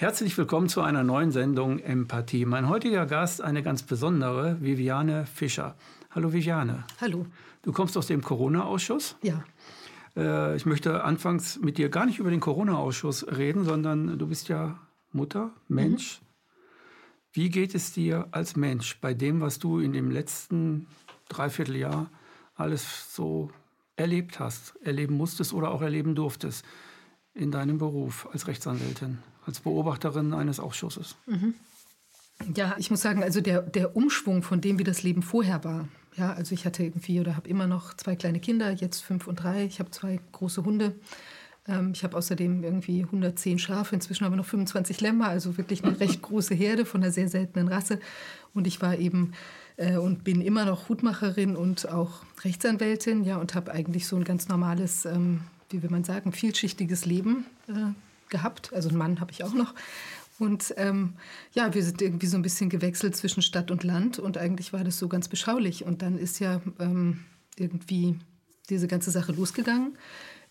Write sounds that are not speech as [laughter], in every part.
Herzlich willkommen zu einer neuen Sendung Empathie. Mein heutiger Gast eine ganz besondere, Viviane Fischer. Hallo Viviane. Hallo. Du kommst aus dem Corona-Ausschuss? Ja. Äh, ich möchte anfangs mit dir gar nicht über den Corona-Ausschuss reden, sondern du bist ja Mutter, Mensch. Mhm. Wie geht es dir als Mensch bei dem, was du in dem letzten Dreivierteljahr alles so erlebt hast, erleben musstest oder auch erleben durftest in deinem Beruf als Rechtsanwältin? Als Beobachterin eines Ausschusses. Mhm. Ja, ich muss sagen, also der, der Umschwung von dem, wie das Leben vorher war. Ja, also ich hatte irgendwie oder habe immer noch zwei kleine Kinder, jetzt fünf und drei. Ich habe zwei große Hunde. Ähm, ich habe außerdem irgendwie 110 Schafe, inzwischen aber noch 25 Lämmer, also wirklich eine recht große Herde von einer sehr seltenen Rasse. Und ich war eben äh, und bin immer noch Hutmacherin und auch Rechtsanwältin, ja, und habe eigentlich so ein ganz normales, ähm, wie will man sagen, vielschichtiges Leben äh, gehabt. Also einen Mann habe ich auch noch. Und ähm, ja, wir sind irgendwie so ein bisschen gewechselt zwischen Stadt und Land und eigentlich war das so ganz beschaulich. Und dann ist ja ähm, irgendwie diese ganze Sache losgegangen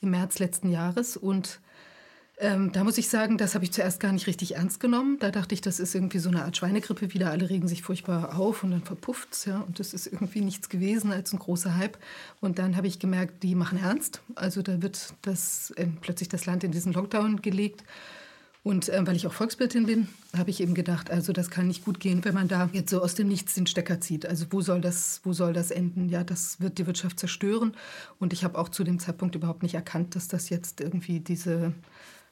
im März letzten Jahres und ähm, da muss ich sagen, das habe ich zuerst gar nicht richtig ernst genommen. Da dachte ich, das ist irgendwie so eine Art Schweinegrippe wieder. Alle regen sich furchtbar auf und dann verpufft es. Ja. Und das ist irgendwie nichts gewesen als ein großer Hype. Und dann habe ich gemerkt, die machen ernst. Also da wird das, äh, plötzlich das Land in diesen Lockdown gelegt. Und äh, weil ich auch Volkswirtin bin, habe ich eben gedacht, also das kann nicht gut gehen, wenn man da jetzt so aus dem Nichts den Stecker zieht. Also wo soll das, wo soll das enden? Ja, das wird die Wirtschaft zerstören. Und ich habe auch zu dem Zeitpunkt überhaupt nicht erkannt, dass das jetzt irgendwie diese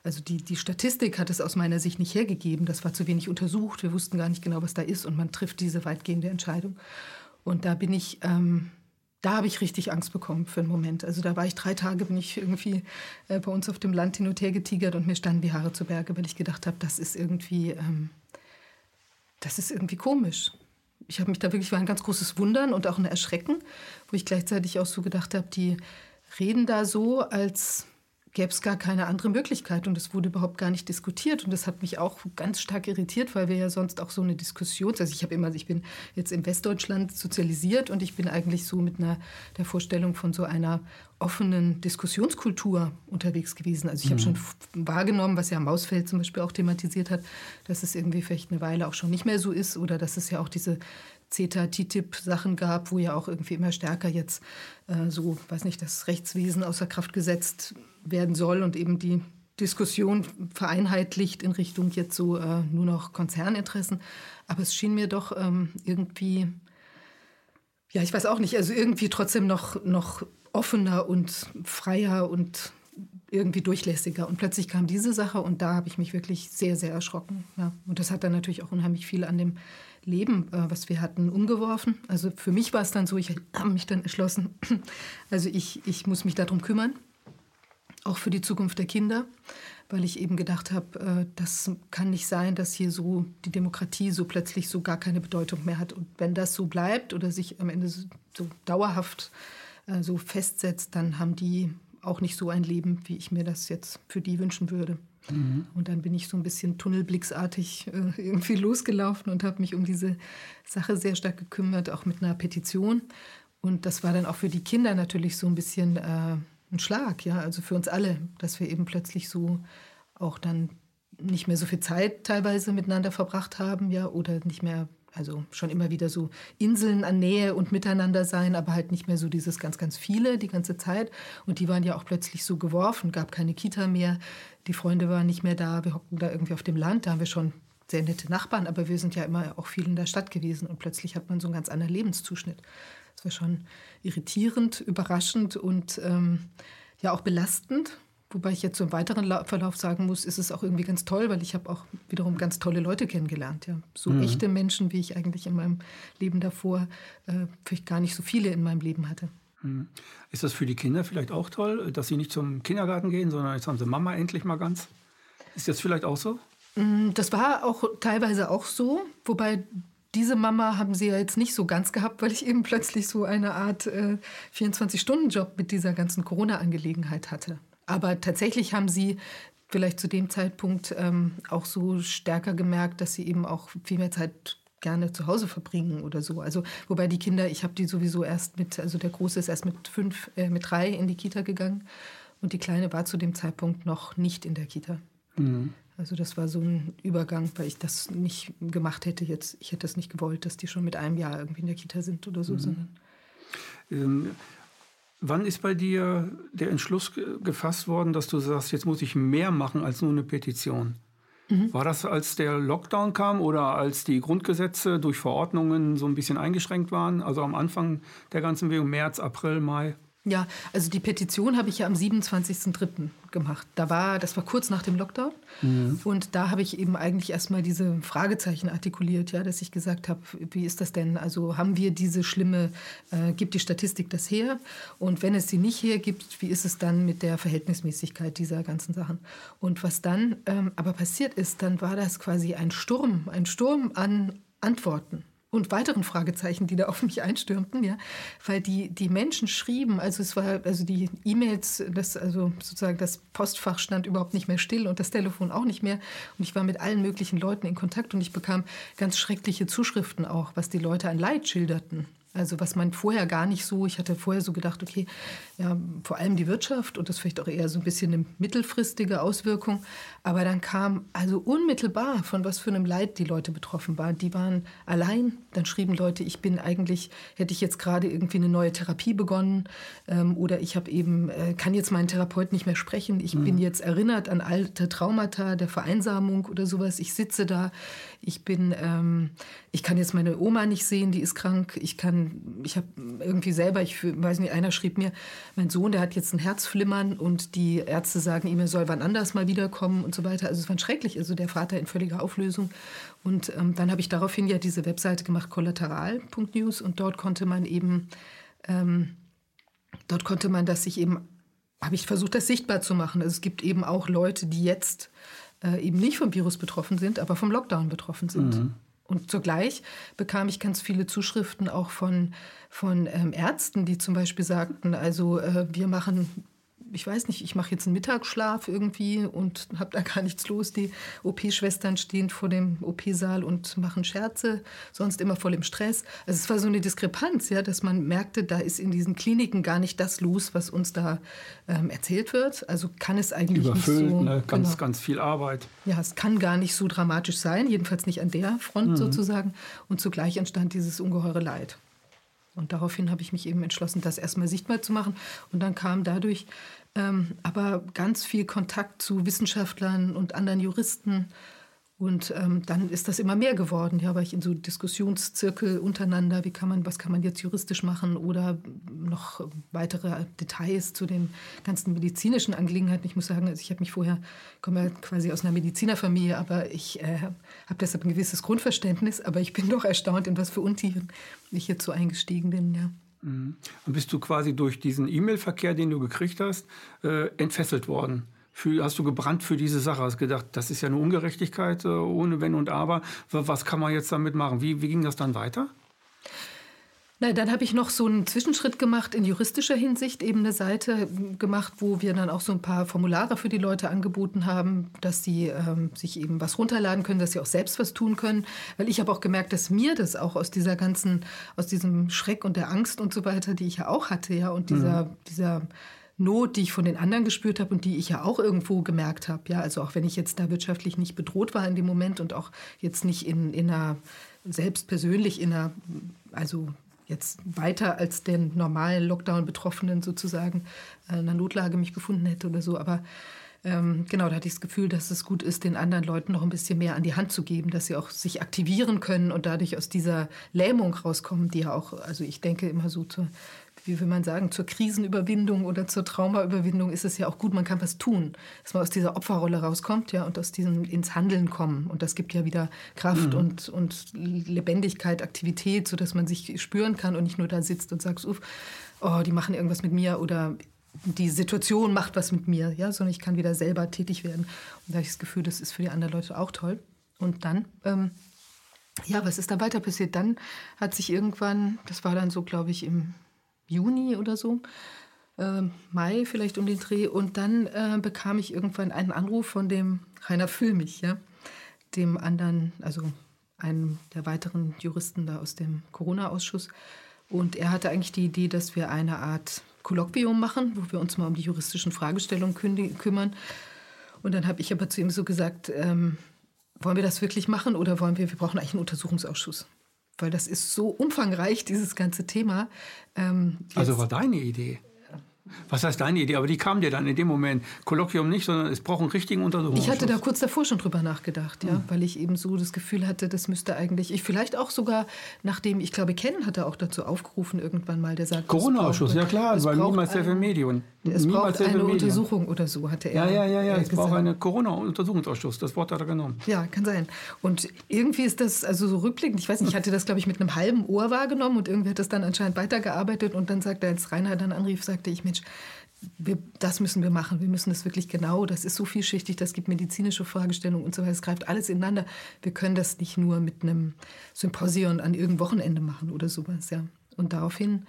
also die, die Statistik hat es aus meiner Sicht nicht hergegeben. Das war zu wenig untersucht. Wir wussten gar nicht genau, was da ist. Und man trifft diese weitgehende Entscheidung. Und da bin ich, ähm, da habe ich richtig Angst bekommen für einen Moment. Also da war ich drei Tage, bin ich irgendwie äh, bei uns auf dem Land hin und her getigert und mir standen die Haare zu Berge, weil ich gedacht habe, das ist irgendwie, ähm, das ist irgendwie komisch. Ich habe mich da wirklich, war ein ganz großes Wundern und auch ein Erschrecken, wo ich gleichzeitig auch so gedacht habe, die reden da so, als gäbe es gar keine andere Möglichkeit und es wurde überhaupt gar nicht diskutiert und das hat mich auch ganz stark irritiert, weil wir ja sonst auch so eine Diskussion, also ich habe immer, ich bin jetzt in Westdeutschland sozialisiert und ich bin eigentlich so mit einer der Vorstellung von so einer offenen Diskussionskultur unterwegs gewesen. Also ich habe mhm. schon wahrgenommen, was ja Mausfeld zum Beispiel auch thematisiert hat, dass es irgendwie vielleicht eine Weile auch schon nicht mehr so ist oder dass es ja auch diese CETA, TTIP-Sachen gab, wo ja auch irgendwie immer stärker jetzt äh, so, weiß nicht, das Rechtswesen außer Kraft gesetzt werden soll und eben die Diskussion vereinheitlicht in Richtung jetzt so äh, nur noch Konzerninteressen. Aber es schien mir doch ähm, irgendwie, ja, ich weiß auch nicht, also irgendwie trotzdem noch, noch offener und freier und irgendwie durchlässiger. Und plötzlich kam diese Sache und da habe ich mich wirklich sehr, sehr erschrocken. Ja. Und das hat dann natürlich auch unheimlich viel an dem Leben, äh, was wir hatten, umgeworfen. Also für mich war es dann so, ich habe mich dann entschlossen, [clears throat] also ich, ich muss mich darum kümmern, auch für die Zukunft der Kinder, weil ich eben gedacht habe, äh, das kann nicht sein, dass hier so die Demokratie so plötzlich so gar keine Bedeutung mehr hat. Und wenn das so bleibt oder sich am Ende so dauerhaft äh, so festsetzt, dann haben die auch nicht so ein Leben, wie ich mir das jetzt für die wünschen würde. Mhm. Und dann bin ich so ein bisschen tunnelblicksartig äh, irgendwie losgelaufen und habe mich um diese Sache sehr stark gekümmert, auch mit einer Petition. Und das war dann auch für die Kinder natürlich so ein bisschen äh, ein Schlag, ja, also für uns alle, dass wir eben plötzlich so auch dann nicht mehr so viel Zeit teilweise miteinander verbracht haben, ja, oder nicht mehr also schon immer wieder so Inseln an Nähe und Miteinander sein, aber halt nicht mehr so dieses ganz, ganz viele die ganze Zeit. Und die waren ja auch plötzlich so geworfen, gab keine Kita mehr, die Freunde waren nicht mehr da, wir hockten da irgendwie auf dem Land, da haben wir schon sehr nette Nachbarn, aber wir sind ja immer auch viel in der Stadt gewesen und plötzlich hat man so einen ganz anderen Lebenszuschnitt. Das war schon irritierend, überraschend und ähm, ja auch belastend. Wobei ich jetzt so im weiteren Verlauf sagen muss, ist es auch irgendwie ganz toll, weil ich habe auch wiederum ganz tolle Leute kennengelernt. Ja. So mhm. echte Menschen, wie ich eigentlich in meinem Leben davor äh, vielleicht gar nicht so viele in meinem Leben hatte. Mhm. Ist das für die Kinder vielleicht auch toll, dass sie nicht zum Kindergarten gehen, sondern jetzt haben sie Mama endlich mal ganz? Ist das vielleicht auch so? Mm, das war auch teilweise auch so, wobei diese Mama haben sie ja jetzt nicht so ganz gehabt, weil ich eben plötzlich so eine Art äh, 24-Stunden-Job mit dieser ganzen Corona-Angelegenheit hatte. Aber tatsächlich haben sie vielleicht zu dem Zeitpunkt ähm, auch so stärker gemerkt, dass sie eben auch viel mehr Zeit gerne zu Hause verbringen oder so. Also wobei die Kinder, ich habe die sowieso erst mit, also der Große ist erst mit fünf, äh, mit drei in die Kita gegangen und die Kleine war zu dem Zeitpunkt noch nicht in der Kita. Mhm. Also das war so ein Übergang, weil ich das nicht gemacht hätte jetzt. Ich hätte das nicht gewollt, dass die schon mit einem Jahr irgendwie in der Kita sind oder so, mhm. sondern. Ähm, wann ist bei dir der Entschluss gefasst worden, dass du sagst, jetzt muss ich mehr machen als nur eine Petition? Mhm. War das, als der Lockdown kam oder als die Grundgesetze durch Verordnungen so ein bisschen eingeschränkt waren? Also am Anfang der ganzen Bewegung, März, April, Mai? Ja, also die Petition habe ich ja am 27.03. gemacht. Da war, das war kurz nach dem Lockdown. Mhm. Und da habe ich eben eigentlich erstmal diese Fragezeichen artikuliert, ja, dass ich gesagt habe, wie ist das denn? Also haben wir diese schlimme, äh, gibt die Statistik das her? Und wenn es sie nicht hergibt, wie ist es dann mit der Verhältnismäßigkeit dieser ganzen Sachen? Und was dann ähm, aber passiert ist, dann war das quasi ein Sturm, ein Sturm an Antworten und weiteren Fragezeichen, die da auf mich einstürmten, ja, weil die, die Menschen schrieben, also es war, also die E-Mails, das, also sozusagen das Postfach stand überhaupt nicht mehr still und das Telefon auch nicht mehr. Und ich war mit allen möglichen Leuten in Kontakt und ich bekam ganz schreckliche Zuschriften auch, was die Leute an Leid schilderten. Also was man vorher gar nicht so, ich hatte vorher so gedacht, okay, ja, vor allem die Wirtschaft und das vielleicht auch eher so ein bisschen eine mittelfristige Auswirkung. Aber dann kam also unmittelbar, von was für einem Leid die Leute betroffen waren. Die waren allein. Dann schrieben Leute, ich bin eigentlich, hätte ich jetzt gerade irgendwie eine neue Therapie begonnen ähm, oder ich habe eben, äh, kann jetzt meinen Therapeut nicht mehr sprechen. Ich mhm. bin jetzt erinnert an alte Traumata der Vereinsamung oder sowas. Ich sitze da, ich bin, ähm, ich kann jetzt meine Oma nicht sehen, die ist krank. Ich kann, ich habe irgendwie selber, ich weiß nicht, einer schrieb mir, mein Sohn, der hat jetzt ein Herzflimmern und die Ärzte sagen ihm, er soll wann anders mal wiederkommen und so weiter. Also es war schrecklich, also der Vater in völliger Auflösung. Und ähm, dann habe ich daraufhin ja diese Webseite gemacht, kollateral.news und dort konnte man eben, ähm, dort konnte man das sich eben, habe ich versucht, das sichtbar zu machen. Also es gibt eben auch Leute, die jetzt äh, eben nicht vom Virus betroffen sind, aber vom Lockdown betroffen sind. Mhm. Und zugleich bekam ich ganz viele Zuschriften auch von, von ähm, Ärzten, die zum Beispiel sagten, also äh, wir machen ich weiß nicht, ich mache jetzt einen Mittagsschlaf irgendwie und habe da gar nichts los. Die OP-Schwestern stehen vor dem OP-Saal und machen Scherze, sonst immer voll im Stress. Also es war so eine Diskrepanz, ja, dass man merkte, da ist in diesen Kliniken gar nicht das los, was uns da ähm, erzählt wird. Also kann es eigentlich Überfüllt, nicht so... Ne? Ganz, genau. ganz viel Arbeit. Ja, es kann gar nicht so dramatisch sein, jedenfalls nicht an der Front mhm. sozusagen. Und zugleich entstand dieses ungeheure Leid. Und daraufhin habe ich mich eben entschlossen, das erstmal sichtbar zu machen. Und dann kam dadurch ähm, aber ganz viel Kontakt zu Wissenschaftlern und anderen Juristen und ähm, dann ist das immer mehr geworden. Ja, war ich in so Diskussionszirkel untereinander, wie kann man, was kann man jetzt juristisch machen oder noch weitere Details zu den ganzen medizinischen Angelegenheiten. Ich muss sagen, also ich habe mich vorher, komme ja quasi aus einer Medizinerfamilie, aber ich äh, habe deshalb ein gewisses Grundverständnis, aber ich bin doch erstaunt, in was für Untiefen ich so eingestiegen bin, ja. Mhm. Und bist du quasi durch diesen E-Mail-Verkehr, den du gekriegt hast, äh, entfesselt worden? für, hast du gebrannt für diese Sache? Hast gedacht, das ist ja eine Ungerechtigkeit äh, ohne Wenn und Aber. Was kann man jetzt damit machen? Wie, wie ging das dann weiter? Na, dann habe ich noch so einen Zwischenschritt gemacht in juristischer Hinsicht, eben eine Seite gemacht, wo wir dann auch so ein paar Formulare für die Leute angeboten haben, dass sie ähm, sich eben was runterladen können, dass sie auch selbst was tun können. Weil ich habe auch gemerkt, dass mir das auch aus dieser ganzen, aus diesem Schreck und der Angst und so weiter, die ich ja auch hatte, ja, und dieser, mhm. dieser Not, die ich von den anderen gespürt habe und die ich ja auch irgendwo gemerkt habe. Ja, also auch wenn ich jetzt da wirtschaftlich nicht bedroht war in dem Moment und auch jetzt nicht in, in einer, selbst persönlich in einer, also jetzt weiter als den normalen Lockdown-Betroffenen sozusagen äh, in einer Notlage mich gefunden hätte oder so. Aber ähm, genau, da hatte ich das Gefühl, dass es gut ist, den anderen Leuten noch ein bisschen mehr an die Hand zu geben, dass sie auch sich aktivieren können und dadurch aus dieser Lähmung rauskommen, die ja auch, also ich denke immer so zur wie will man sagen, zur Krisenüberwindung oder zur Traumaüberwindung ist es ja auch gut, man kann was tun, dass man aus dieser Opferrolle rauskommt ja, und aus diesem ins Handeln kommen. Und das gibt ja wieder Kraft mhm. und, und Lebendigkeit, Aktivität, sodass man sich spüren kann und nicht nur da sitzt und sagt, uff, oh, die machen irgendwas mit mir oder die Situation macht was mit mir, ja, sondern ich kann wieder selber tätig werden. Und da habe ich das Gefühl, das ist für die anderen Leute auch toll. Und dann, ähm, ja, was ist da weiter passiert? Dann hat sich irgendwann, das war dann so, glaube ich, im Juni oder so, äh, Mai vielleicht um den Dreh. Und dann äh, bekam ich irgendwann einen Anruf von dem Rainer Füllmich, ja, dem anderen, also einem der weiteren Juristen da aus dem Corona-Ausschuss. Und er hatte eigentlich die Idee, dass wir eine Art Kolloquium machen, wo wir uns mal um die juristischen Fragestellungen kümmern. Und dann habe ich aber zu ihm so gesagt, ähm, wollen wir das wirklich machen oder wollen wir, wir brauchen eigentlich einen Untersuchungsausschuss. Weil das ist so umfangreich, dieses ganze Thema. Ähm, also war deine Idee? Was heißt deine Idee? Aber die kam dir dann in dem Moment. Kolloquium nicht, sondern es braucht einen richtigen Untersuchungsausschuss. Ich hatte da kurz davor schon drüber nachgedacht, ja, mhm. weil ich eben so das Gefühl hatte, das müsste eigentlich, ich vielleicht auch sogar, nachdem, ich glaube, Ken hatte auch dazu aufgerufen irgendwann mal, der sagt, Corona-Ausschuss, ja klar, weil niemals sehr viel Medium. Es braucht eine Medien. Untersuchung oder so, hatte er. Ja, ja, ja, ja. es braucht einen Corona-Untersuchungsausschuss, das Wort hat er genommen. Ja, kann sein. Und irgendwie ist das, also so rückblickend, ich weiß nicht, ich hatte das, glaube ich, mit einem halben Ohr wahrgenommen und irgendwie hat das dann anscheinend weitergearbeitet und dann sagte er, als Rainer dann anrief, sagte ich, Mensch, wir, das müssen wir machen, wir müssen das wirklich genau, das ist so vielschichtig, das gibt medizinische Fragestellungen und so weiter, es greift alles ineinander. Wir können das nicht nur mit einem Symposion an irgendeinem Wochenende machen oder sowas, ja. Und daraufhin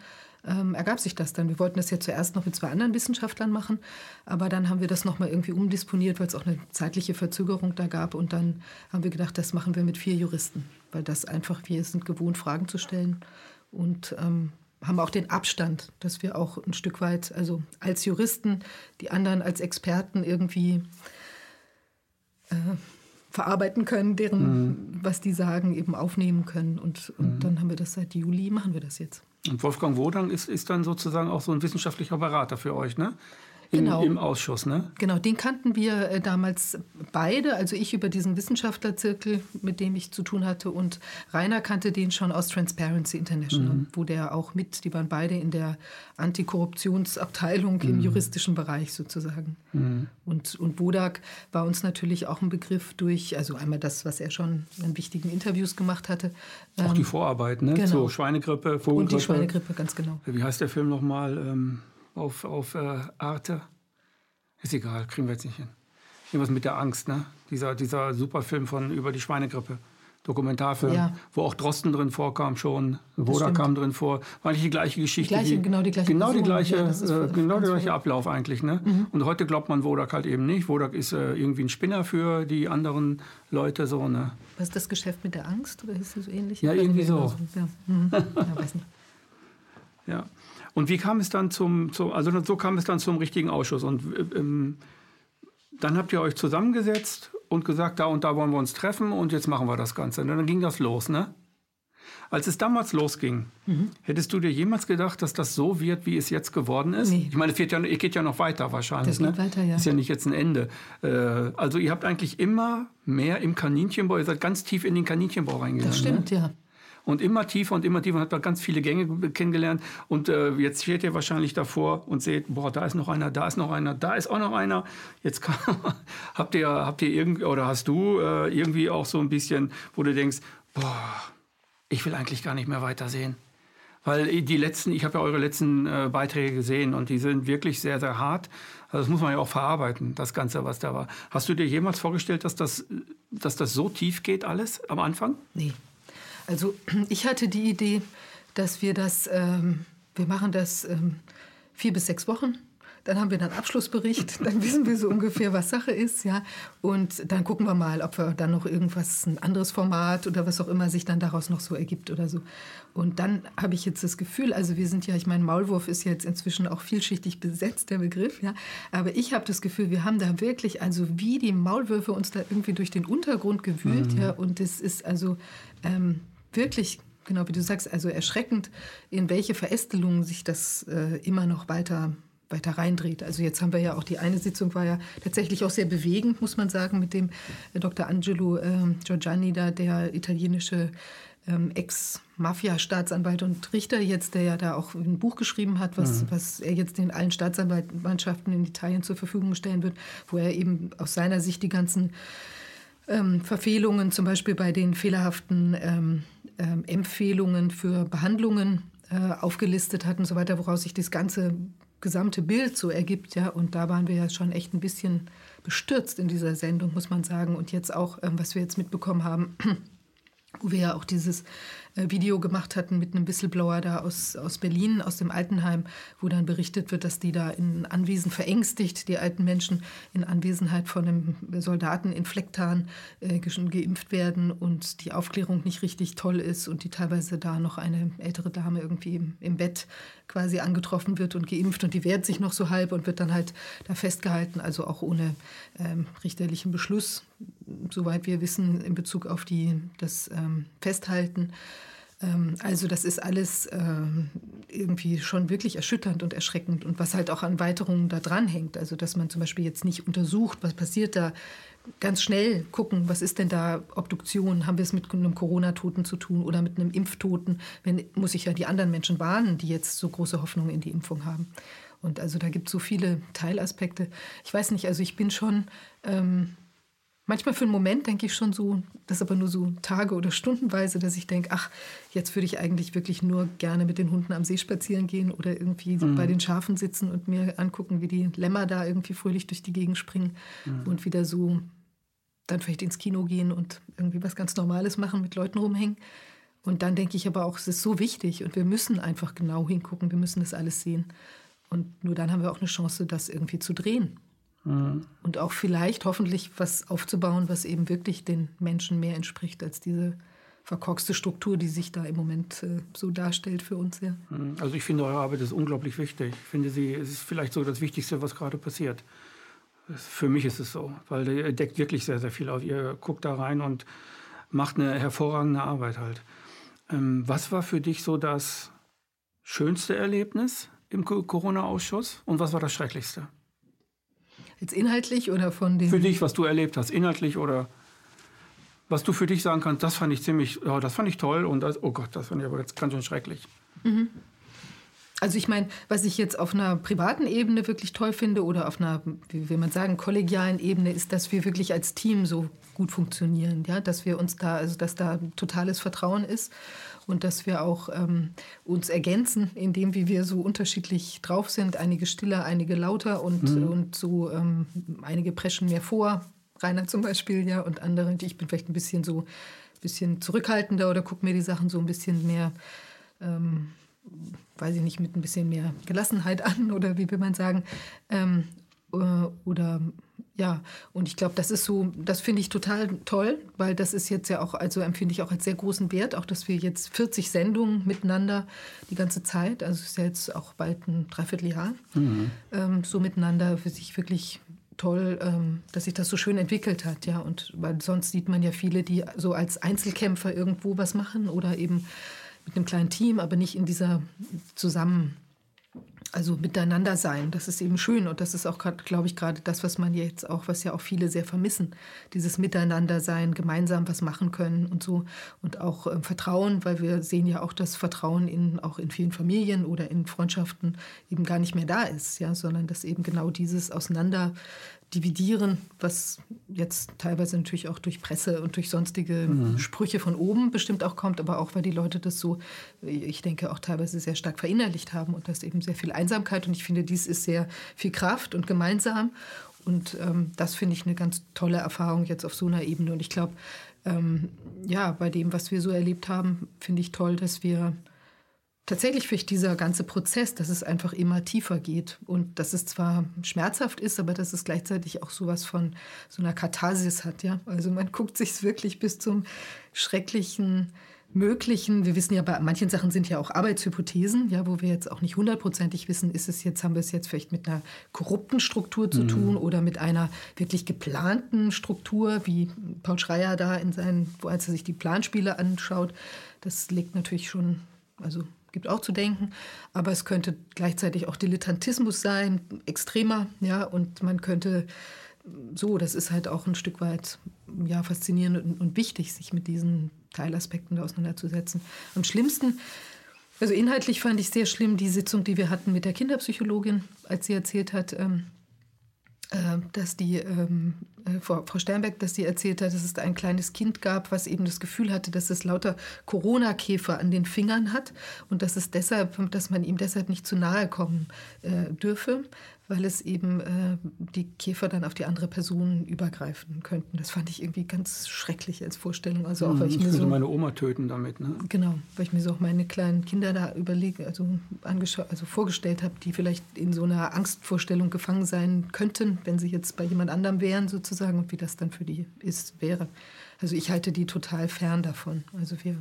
ähm, ergab sich das dann. Wir wollten das ja zuerst noch mit zwei anderen Wissenschaftlern machen, aber dann haben wir das nochmal irgendwie umdisponiert, weil es auch eine zeitliche Verzögerung da gab und dann haben wir gedacht, das machen wir mit vier Juristen, weil das einfach, wir sind gewohnt, Fragen zu stellen und ähm, haben auch den Abstand, dass wir auch ein Stück weit, also als Juristen, die anderen als Experten irgendwie äh, verarbeiten können, deren, mhm. was die sagen, eben aufnehmen können. Und, und mhm. dann haben wir das seit Juli, machen wir das jetzt. Und Wolfgang Wodang ist, ist dann sozusagen auch so ein wissenschaftlicher Berater für euch, ne? Genau. im Ausschuss. Ne? Genau, den kannten wir äh, damals beide. Also ich über diesen Wissenschaftlerzirkel, mit dem ich zu tun hatte. Und Rainer kannte den schon aus Transparency International, mhm. wo der auch mit, die waren beide in der Antikorruptionsabteilung mhm. im juristischen Bereich sozusagen. Mhm. Und, und Bodak war uns natürlich auch ein Begriff durch, also einmal das, was er schon in wichtigen Interviews gemacht hatte. Auch die ähm, Vorarbeit, ne? Genau. So Schweinegrippe, Vogelgrippe. Und die Schweinegrippe, ganz genau. Wie heißt der Film nochmal? Ähm auf, auf äh, Arte. Ist egal, kriegen wir jetzt nicht hin. Irgendwas mit der Angst, ne? Dieser, dieser super Film von über die Schweinegrippe. Dokumentarfilm, ja. wo auch Drosten drin vorkam schon, Woda kam drin vor. War nicht die gleiche Geschichte. Die gleiche, genau die gleiche Genau, die gleiche, ja, äh, genau der gleiche Ablauf eigentlich. Ne? Mhm. Und heute glaubt man Wodak halt eben nicht. Wodak ist äh, irgendwie ein Spinner für die anderen Leute. So, ne? Was ist das Geschäft mit der Angst? Oder ist das so ähnlich? Ja, irgendwie so. Ja. Mhm. ja, weiß nicht. [laughs] ja. Und wie kam es dann zum, zum also so kam es dann zum richtigen Ausschuss. Und ähm, dann habt ihr euch zusammengesetzt und gesagt, da und da wollen wir uns treffen und jetzt machen wir das Ganze. Und dann ging das los, ne? Als es damals losging, mhm. hättest du dir jemals gedacht, dass das so wird, wie es jetzt geworden ist? Nee. Ich meine, es, ja, geht ja noch weiter wahrscheinlich. Das geht ne? weiter, ja. Ist ja nicht jetzt ein Ende. Äh, also ihr habt eigentlich immer mehr im Kaninchenbau, ihr seid ganz tief in den Kaninchenbau reingegangen. Das stimmt, ne? ja und immer tiefer und immer tiefer und hat da ganz viele Gänge kennengelernt. Und äh, jetzt steht ihr wahrscheinlich davor und seht, boah, da ist noch einer, da ist noch einer, da ist auch noch einer. Jetzt kann, [laughs] habt ihr, habt ihr irgendwie, oder hast du äh, irgendwie auch so ein bisschen, wo du denkst, boah, ich will eigentlich gar nicht mehr weitersehen. Weil die letzten, ich habe ja eure letzten äh, Beiträge gesehen und die sind wirklich sehr, sehr hart. Also das muss man ja auch verarbeiten, das Ganze, was da war. Hast du dir jemals vorgestellt, dass das, dass das so tief geht alles am Anfang? Nee, also [clears throat] ich hatte die Idee, dass wir das, ähm, wir machen das ähm, vier bis sechs Wochen. Dann haben wir einen Abschlussbericht, [laughs] dann wissen wir so ungefähr, was Sache ist, ja. Und dann gucken wir mal, ob wir dann noch irgendwas, ein anderes Format oder was auch immer sich dann daraus noch so ergibt oder so. Und dann habe ich jetzt das Gefühl, also wir sind ja, ich meine, Maulwurf ist jetzt inzwischen auch vielschichtig besetzt, der Begriff, ja. Aber ich habe das Gefühl, wir haben da wirklich, also wie die Maulwürfe uns da irgendwie durch den Untergrund gewühlt, mhm. ja. Und es ist also, ähm, wirklich, genau wie du sagst, also erschreckend, in welche Verästelungen sich das äh, immer noch weiter weiter reindreht. Also jetzt haben wir ja auch die eine Sitzung war ja tatsächlich auch sehr bewegend, muss man sagen, mit dem äh, Dr. Angelo äh, Giorgiani, da der italienische ähm, Ex-Mafia-Staatsanwalt und Richter jetzt, der ja da auch ein Buch geschrieben hat, was, mhm. was er jetzt den allen Staatsanwaltschaften in Italien zur Verfügung stellen wird, wo er eben aus seiner Sicht die ganzen ähm, Verfehlungen, zum Beispiel bei den fehlerhaften ähm, ähm, Empfehlungen für Behandlungen äh, aufgelistet hat und so weiter, woraus sich das ganze gesamte Bild so ergibt. Ja? Und da waren wir ja schon echt ein bisschen bestürzt in dieser Sendung, muss man sagen. Und jetzt auch, ähm, was wir jetzt mitbekommen haben [clears throat] wo wir ja auch dieses Video gemacht hatten mit einem Whistleblower da aus, aus Berlin, aus dem Altenheim, wo dann berichtet wird, dass die da in Anwesen verängstigt, die alten Menschen in Anwesenheit von einem Soldaten in Flecktarn äh, geimpft werden und die Aufklärung nicht richtig toll ist und die teilweise da noch eine ältere Dame irgendwie im, im Bett quasi angetroffen wird und geimpft und die wehrt sich noch so halb und wird dann halt da festgehalten, also auch ohne ähm, richterlichen Beschluss, soweit wir wissen, in Bezug auf die, das ähm, Festhalten. Ähm, also das ist alles ähm, irgendwie schon wirklich erschütternd und erschreckend und was halt auch an Weiterungen da dran hängt. Also dass man zum Beispiel jetzt nicht untersucht, was passiert da, ganz schnell gucken, was ist denn da Obduktion, haben wir es mit einem Corona-Toten zu tun oder mit einem Impftoten, wenn, muss ich ja die anderen Menschen warnen, die jetzt so große Hoffnung in die Impfung haben. Und also da gibt es so viele Teilaspekte. Ich weiß nicht, also ich bin schon ähm, Manchmal für einen Moment denke ich schon so, das ist aber nur so Tage oder Stundenweise, dass ich denke, ach, jetzt würde ich eigentlich wirklich nur gerne mit den Hunden am See spazieren gehen oder irgendwie mhm. bei den Schafen sitzen und mir angucken, wie die Lämmer da irgendwie fröhlich durch die Gegend springen mhm. und wieder so dann vielleicht ins Kino gehen und irgendwie was ganz Normales machen, mit Leuten rumhängen. Und dann denke ich aber auch, es ist so wichtig und wir müssen einfach genau hingucken, wir müssen das alles sehen. Und nur dann haben wir auch eine Chance, das irgendwie zu drehen. Und auch vielleicht hoffentlich was aufzubauen, was eben wirklich den Menschen mehr entspricht als diese verkorkste Struktur, die sich da im Moment äh, so darstellt für uns. Ja. Mhm. Also ich finde, eure Arbeit ist unglaublich wichtig. Ich finde, sie es ist vielleicht so das Wichtigste, was gerade passiert. Für mich ist es so, weil ihr deckt wirklich sehr, sehr viel auf. Ihr guckt da rein und macht eine hervorragende Arbeit halt. Ähm, was war für dich so das schönste Erlebnis im Corona-Ausschuss und was war das schrecklichste? Jetzt inhaltlich oder von dem. Für dich, was du erlebt hast, inhaltlich oder was du für dich sagen kannst, das fand ich ziemlich, ja, das fand ich toll und das, oh Gott, das fand ich aber jetzt ganz schön schrecklich. Mhm. Also ich meine, was ich jetzt auf einer privaten Ebene wirklich toll finde oder auf einer, wie will man sagen, kollegialen Ebene, ist, dass wir wirklich als Team so gut funktionieren, ja, dass wir uns da, also dass da totales Vertrauen ist und dass wir auch ähm, uns ergänzen, indem wie wir so unterschiedlich drauf sind. Einige stiller, einige lauter und, mhm. und so ähm, einige preschen mehr vor. Rainer zum Beispiel, ja, und andere. Ich bin vielleicht ein bisschen so bisschen zurückhaltender oder gucke mir die Sachen so ein bisschen mehr, ähm, weiß ich nicht, mit ein bisschen mehr Gelassenheit an oder wie will man sagen. Ähm, äh, oder ja, und ich glaube, das ist so, das finde ich total toll, weil das ist jetzt ja auch, also empfinde ich auch als sehr großen Wert, auch dass wir jetzt 40 Sendungen miteinander die ganze Zeit, also es ist ja jetzt auch bald ein Dreivierteljahr, mhm. ähm, so miteinander für sich wirklich toll, ähm, dass sich das so schön entwickelt hat, ja. Und weil sonst sieht man ja viele, die so als Einzelkämpfer irgendwo was machen oder eben mit einem kleinen Team, aber nicht in dieser zusammen also miteinander sein, das ist eben schön. Und das ist auch, glaube ich, gerade das, was man jetzt auch, was ja auch viele sehr vermissen, dieses Miteinander sein, gemeinsam was machen können und so. Und auch äh, Vertrauen, weil wir sehen ja auch, dass Vertrauen in, auch in vielen Familien oder in Freundschaften eben gar nicht mehr da ist, ja, sondern dass eben genau dieses Auseinander dividieren, was jetzt teilweise natürlich auch durch Presse und durch sonstige mhm. Sprüche von oben bestimmt auch kommt, aber auch weil die Leute das so, ich denke, auch teilweise sehr stark verinnerlicht haben und das eben sehr viel Einsamkeit und ich finde, dies ist sehr viel Kraft und gemeinsam und ähm, das finde ich eine ganz tolle Erfahrung jetzt auf so einer Ebene und ich glaube, ähm, ja, bei dem, was wir so erlebt haben, finde ich toll, dass wir tatsächlich für dieser ganze Prozess, dass es einfach immer tiefer geht und dass es zwar schmerzhaft ist, aber dass es gleichzeitig auch sowas von so einer Katharsis hat, ja. Also man guckt sich wirklich bis zum schrecklichen möglichen, wir wissen ja, bei manchen Sachen sind ja auch Arbeitshypothesen, ja, wo wir jetzt auch nicht hundertprozentig wissen, ist es jetzt, haben wir es jetzt vielleicht mit einer korrupten Struktur zu mhm. tun oder mit einer wirklich geplanten Struktur, wie Paul Schreier da in seinen, wo als er sich die Planspiele anschaut, das legt natürlich schon, also gibt auch zu denken. Aber es könnte gleichzeitig auch Dilettantismus sein, extremer, ja, und man könnte so, das ist halt auch ein Stück weit ja, faszinierend und, und wichtig, sich mit diesen Teilaspekten auseinanderzusetzen. Am schlimmsten, also inhaltlich fand ich sehr schlimm die Sitzung, die wir hatten mit der Kinderpsychologin, als sie erzählt hat, ähm, äh, dass die ähm, äh, Frau, Sternberg, dass sie erzählt hat, dass es ein kleines Kind gab, was eben das Gefühl hatte, dass es lauter Corona-Käfer an den Fingern hat und dass es deshalb, dass man ihm deshalb nicht zu nahe kommen äh, dürfe, weil es eben äh, die Käfer dann auf die andere Person übergreifen könnten. Das fand ich irgendwie ganz schrecklich als Vorstellung. Also auch, weil ich, ich mir würde so, meine Oma töten damit. Ne? Genau, weil ich mir so auch meine kleinen Kinder da überlege, also, also vorgestellt habe, die vielleicht in so einer Angstvorstellung gefangen sein könnten, wenn sie jetzt bei jemand anderem wären sozusagen und wie das dann für die ist, wäre. Also ich halte die total fern davon. Also wir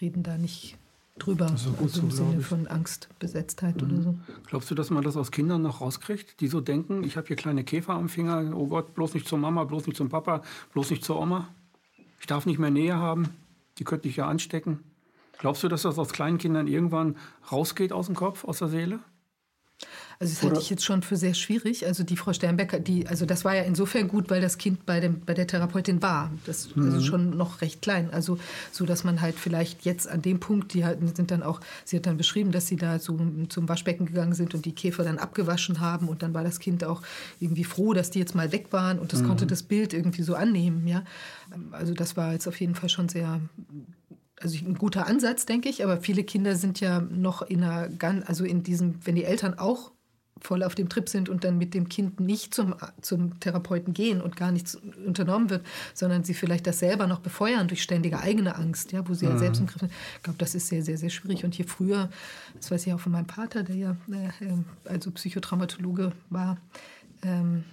reden da nicht drüber, also im so, Sinne von Angstbesetztheit mhm. oder so. Glaubst du, dass man das aus Kindern noch rauskriegt, die so denken, ich habe hier kleine Käfer am Finger, oh Gott, bloß nicht zur Mama, bloß nicht zum Papa, bloß nicht zur Oma? Ich darf nicht mehr Nähe haben, die könnte ich ja anstecken. Glaubst du, dass das aus kleinen Kindern irgendwann rausgeht aus dem Kopf, aus der Seele? Also das halte ich jetzt schon für sehr schwierig. Also die Frau Sternbecker, die, also das war ja insofern gut, weil das Kind bei, dem, bei der Therapeutin war. Das mhm. also schon noch recht klein. Also so, dass man halt vielleicht jetzt an dem Punkt, die halt, sind dann auch, sie hat dann beschrieben, dass sie da so zum Waschbecken gegangen sind und die Käfer dann abgewaschen haben und dann war das Kind auch irgendwie froh, dass die jetzt mal weg waren und das mhm. konnte das Bild irgendwie so annehmen. Ja, also das war jetzt auf jeden Fall schon sehr also ein guter Ansatz, denke ich, aber viele Kinder sind ja noch in einer, also in diesem, wenn die Eltern auch voll auf dem Trip sind und dann mit dem Kind nicht zum, zum Therapeuten gehen und gar nichts unternommen wird, sondern sie vielleicht das selber noch befeuern durch ständige eigene Angst, ja, wo sie mhm. ja selbst im Griff sind. Ich glaube, das ist sehr, sehr, sehr schwierig. Und hier früher, das weiß ich auch von meinem Vater, der ja äh, also Psychotraumatologe war, ähm,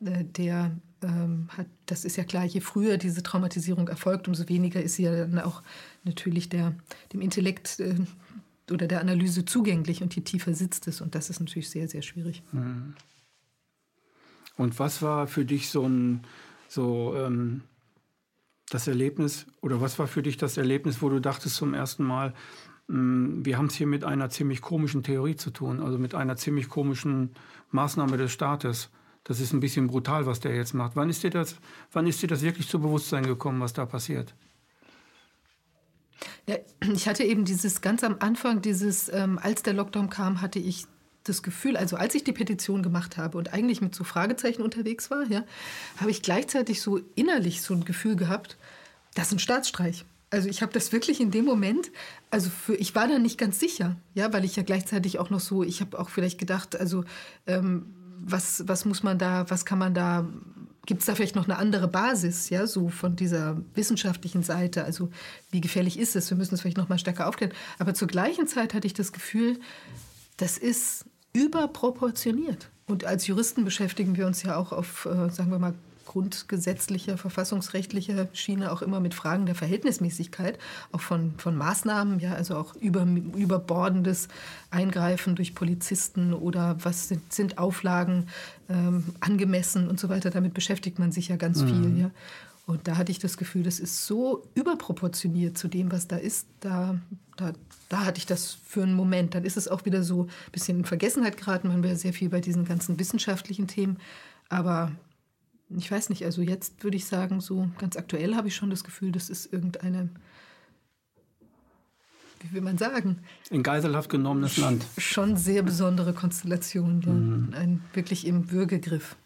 äh, der ähm, hat, das ist ja klar, je früher diese Traumatisierung erfolgt, umso weniger ist sie ja dann auch natürlich der, dem Intellekt äh, oder der Analyse zugänglich und je tiefer sitzt es. Und das ist natürlich sehr, sehr schwierig. Mhm. Und was war für dich so ein so ähm, das Erlebnis oder was war für dich das Erlebnis, wo du dachtest zum ersten Mal, mh, hm, wir haben es hier mit einer ziemlich komischen Theorie zu tun, also mit einer ziemlich komischen Maßnahme des Staates. Das ist ein bisschen brutal, was der jetzt macht. Wann ist dir das, wann ist dir das wirklich zu Bewusstsein gekommen, was da passiert? Ja, ich hatte eben dieses ganz am Anfang, dieses, ähm, als der Lockdown kam, hatte ich das Gefühl, also als ich die Petition gemacht habe und eigentlich mit so Fragezeichen unterwegs war, ja, habe ich gleichzeitig so innerlich so ein Gefühl gehabt, das ist ein Staatsstreich. Also ich habe das wirklich in dem Moment, also für, ich war da nicht ganz sicher, ja, weil ich ja gleichzeitig auch noch so, ich habe auch vielleicht gedacht, also ähm, was, was muss man da, was kann man da Gibt es da vielleicht noch eine andere Basis, ja, so von dieser wissenschaftlichen Seite? Also wie gefährlich ist es? Wir müssen es vielleicht noch mal stärker aufklären. Aber zur gleichen Zeit hatte ich das Gefühl, das ist überproportioniert. Und als Juristen beschäftigen wir uns ja auch auf, äh, sagen wir mal, grundgesetzlicher, verfassungsrechtlicher Schiene auch immer mit Fragen der Verhältnismäßigkeit, auch von, von Maßnahmen, ja, also auch über, überbordendes Eingreifen durch Polizisten oder was sind, sind Auflagen ähm, angemessen und so weiter. Damit beschäftigt man sich ja ganz mhm. viel. Ja. Und da hatte ich das Gefühl, das ist so überproportioniert zu dem, was da ist. Da, da, da hatte ich das für einen Moment. Dann ist es auch wieder so ein bisschen in Vergessenheit geraten. Man wäre sehr viel bei diesen ganzen wissenschaftlichen Themen. Aber ich weiß nicht, also jetzt würde ich sagen, so ganz aktuell habe ich schon das Gefühl, das ist irgendeine, wie will man sagen? In Geiselhaft genommenes Land. Schon sehr besondere Konstellation, ja. Mhm. ein wirklich im Würgegriff.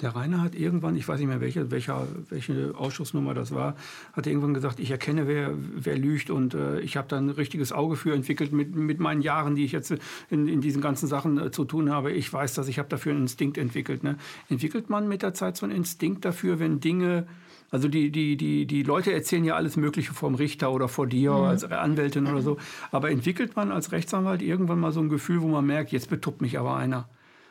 Der Rainer hat irgendwann, ich weiß nicht mehr welche, welcher, welche Ausschussnummer das war, hat irgendwann gesagt, ich erkenne, wer, wer lügt und äh, ich habe da ein richtiges Auge für entwickelt mit, mit meinen Jahren, die ich jetzt in, in diesen ganzen Sachen äh, zu tun habe. Ich weiß das, ich habe dafür einen Instinkt entwickelt. Ne? Entwickelt man mit der Zeit so einen Instinkt dafür, wenn Dinge also die, die, die, die Leute erzählen ja alles Mögliche vom Richter oder vor dir mhm. als Anwältin oder so. Aber entwickelt man als Rechtsanwalt irgendwann mal so ein Gefühl, wo man merkt, jetzt betuppt mich aber einer?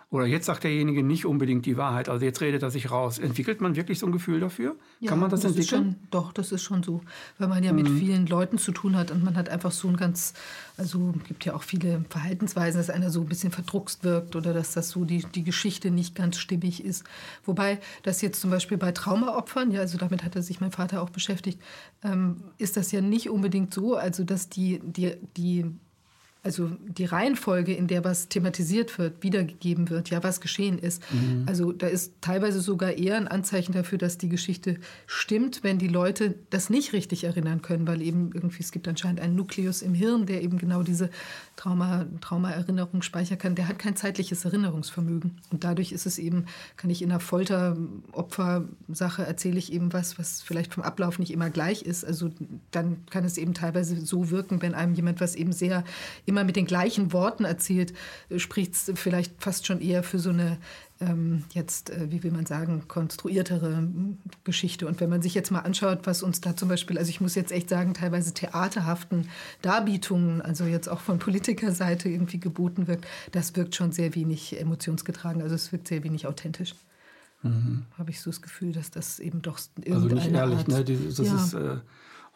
Oder jetzt sagt derjenige nicht unbedingt die Wahrheit, also jetzt redet er sich raus. Entwickelt man wirklich so ein Gefühl dafür? Ja, Kann man das, das entwickeln? Schon, doch, das ist schon so. Weil man ja mhm. mit vielen Leuten zu tun hat und man hat einfach so ein ganz, also gibt ja auch viele Verhaltensweisen, dass einer so ein bisschen verdruckst wirkt oder dass das so die, die Geschichte nicht ganz stimmig ist. Wobei das jetzt zum Beispiel bei Traumaopfern, ja, also damit hat er sich mein Vater auch beschäftigt, ähm, ist das ja nicht unbedingt so, also dass die, die, die also die Reihenfolge, in der was thematisiert wird, wiedergegeben wird, ja, was geschehen ist. Mhm. Also da ist teilweise sogar eher ein Anzeichen dafür, dass die Geschichte stimmt, wenn die Leute das nicht richtig erinnern können, weil eben irgendwie es gibt anscheinend einen Nukleus im Hirn, der eben genau diese Trauma, Traumaerinnerung speichern kann. Der hat kein zeitliches Erinnerungsvermögen. Und dadurch ist es eben, kann ich in einer Folteropfersache erzähle ich eben was, was vielleicht vom Ablauf nicht immer gleich ist. Also dann kann es eben teilweise so wirken, wenn einem jemand was eben sehr immer immer mit den gleichen Worten erzählt, spricht es vielleicht fast schon eher für so eine ähm, jetzt, äh, wie will man sagen, konstruiertere hm, Geschichte. Und wenn man sich jetzt mal anschaut, was uns da zum Beispiel, also ich muss jetzt echt sagen, teilweise theaterhaften Darbietungen, also jetzt auch von Politikerseite irgendwie geboten wird, das wirkt schon sehr wenig emotionsgetragen. Also es wirkt sehr wenig authentisch. Mhm. Habe ich so das Gefühl, dass das eben doch Also nicht ehrlich, Art, ne? Das ja. ist, äh,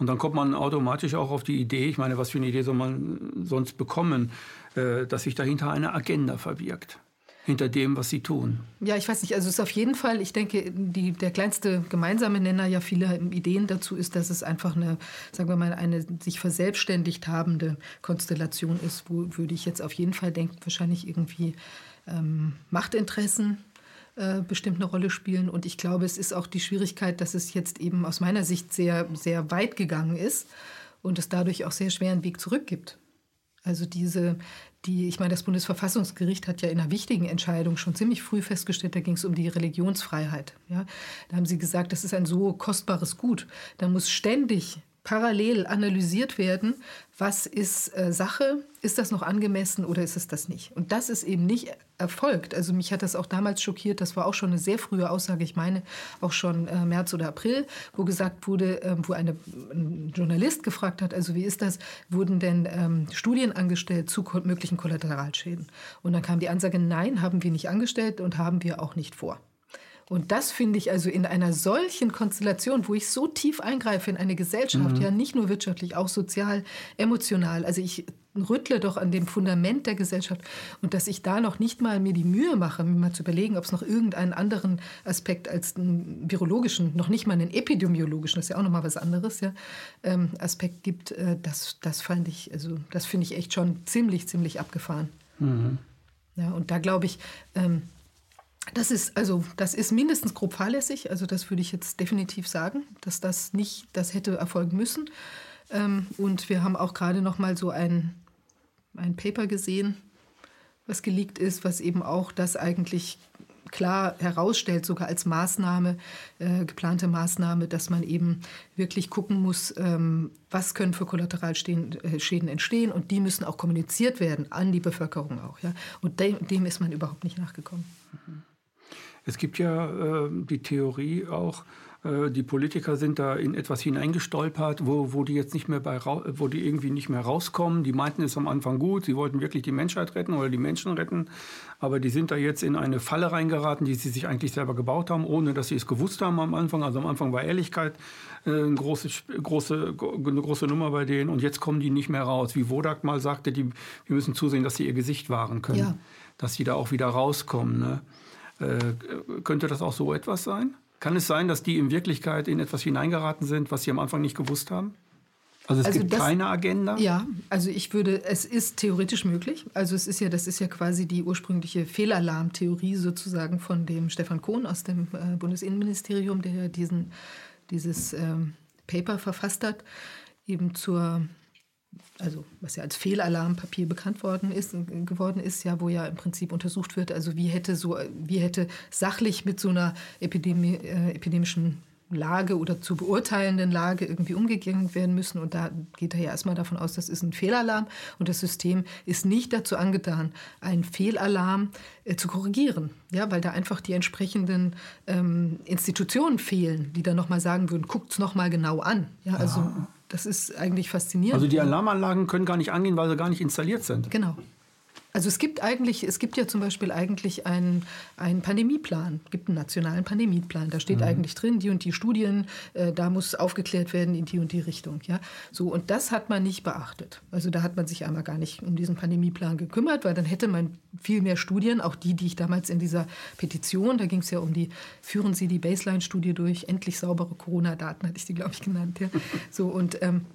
und dann kommt man automatisch auch auf die Idee, ich meine, was für eine Idee soll man sonst bekommen, äh, dass sich dahinter eine Agenda verbirgt hinter dem, was sie tun. Ja, ich weiß nicht, also es ist auf jeden Fall, ich denke, die, der kleinste gemeinsame Nenner ja vieler Ideen dazu ist, dass es einfach eine, sagen wir mal, eine sich verselbstständigt habende Konstellation ist, wo würde ich jetzt auf jeden Fall denken, wahrscheinlich irgendwie ähm, Machtinteressen äh, bestimmt eine Rolle spielen. Und ich glaube, es ist auch die Schwierigkeit, dass es jetzt eben aus meiner Sicht sehr, sehr weit gegangen ist und es dadurch auch sehr schweren Weg zurück gibt. Also diese, die, ich meine, das Bundesverfassungsgericht hat ja in einer wichtigen Entscheidung schon ziemlich früh festgestellt, da ging es um die Religionsfreiheit. Ja? Da haben sie gesagt, das ist ein so kostbares Gut. Da muss ständig parallel analysiert werden, was ist äh, Sache, ist das noch angemessen oder ist es das nicht. Und das ist eben nicht erfolgt. Also mich hat das auch damals schockiert, das war auch schon eine sehr frühe Aussage, ich meine auch schon äh, März oder April, wo gesagt wurde, äh, wo eine, ein Journalist gefragt hat, also wie ist das, wurden denn ähm, Studien angestellt zu möglichen Kollateralschäden? Und dann kam die Ansage, nein, haben wir nicht angestellt und haben wir auch nicht vor. Und das finde ich also in einer solchen Konstellation, wo ich so tief eingreife in eine Gesellschaft, mhm. ja nicht nur wirtschaftlich, auch sozial, emotional. Also ich rüttle doch an dem Fundament der Gesellschaft und dass ich da noch nicht mal mir die Mühe mache, mir mal zu überlegen, ob es noch irgendeinen anderen Aspekt als einen virologischen, noch nicht mal einen epidemiologischen, das ist ja auch noch mal was anderes, ja, ähm, Aspekt gibt, äh, das, das fand ich, also das finde ich echt schon ziemlich, ziemlich abgefahren. Mhm. Ja, und da glaube ich, ähm, das ist, also, das ist mindestens grob fahrlässig. Also, das würde ich jetzt definitiv sagen, dass das nicht, das hätte erfolgen müssen. Ähm, und wir haben auch gerade noch mal so ein, ein Paper gesehen, was geleakt ist, was eben auch das eigentlich klar herausstellt, sogar als Maßnahme, äh, geplante Maßnahme, dass man eben wirklich gucken muss, ähm, was können für Kollateralschäden äh, entstehen und die müssen auch kommuniziert werden an die Bevölkerung auch. Ja? Und dem, dem ist man überhaupt nicht nachgekommen. Mhm. Es gibt ja äh, die Theorie auch, äh, die Politiker sind da in etwas hineingestolpert, wo, wo die jetzt nicht mehr bei, wo die irgendwie nicht mehr rauskommen. Die meinten es am Anfang gut, sie wollten wirklich die Menschheit retten oder die Menschen retten, aber die sind da jetzt in eine Falle reingeraten, die sie sich eigentlich selber gebaut haben, ohne dass sie es gewusst haben am Anfang. Also am Anfang war Ehrlichkeit äh, eine große, große, eine große Nummer bei denen und jetzt kommen die nicht mehr raus. Wie Wodak mal sagte, die, wir müssen zusehen, dass sie ihr Gesicht wahren können, ja. dass sie da auch wieder rauskommen. Ne? Äh, könnte das auch so etwas sein? Kann es sein, dass die in Wirklichkeit in etwas hineingeraten sind, was sie am Anfang nicht gewusst haben? Also es also gibt das, keine Agenda? Ja, also ich würde, es ist theoretisch möglich. Also es ist ja, das ist ja quasi die ursprüngliche Fehlalarmtheorie sozusagen von dem Stefan Kohn aus dem äh, Bundesinnenministerium, der diesen, dieses ähm, Paper verfasst hat, eben zur also was ja als Fehlalarmpapier bekannt worden ist, geworden ist, ja, wo ja im Prinzip untersucht wird, also wie hätte so, wie hätte sachlich mit so einer Epidemie, äh, epidemischen Lage oder zu beurteilenden Lage irgendwie umgegangen werden müssen. Und da geht er ja erstmal davon aus, das ist ein Fehlalarm und das System ist nicht dazu angetan, einen Fehlalarm äh, zu korrigieren. Ja, weil da einfach die entsprechenden ähm, Institutionen fehlen, die dann nochmal sagen würden, guckt es nochmal genau an. Ja, also ah. Das ist eigentlich faszinierend. Also die Alarmanlagen können gar nicht angehen, weil sie gar nicht installiert sind. Genau. Also es gibt eigentlich, es gibt ja zum Beispiel eigentlich einen, einen Pandemieplan, es gibt einen nationalen Pandemieplan. Da steht mhm. eigentlich drin, die und die Studien, äh, da muss aufgeklärt werden in die und die Richtung. Ja? So, und das hat man nicht beachtet. Also da hat man sich einmal gar nicht um diesen Pandemieplan gekümmert, weil dann hätte man viel mehr Studien, auch die, die ich damals in dieser Petition, da ging es ja um die, führen Sie die Baseline-Studie durch, endlich saubere Corona-Daten, hatte ich die, glaube ich, genannt. Ja? So, und ähm,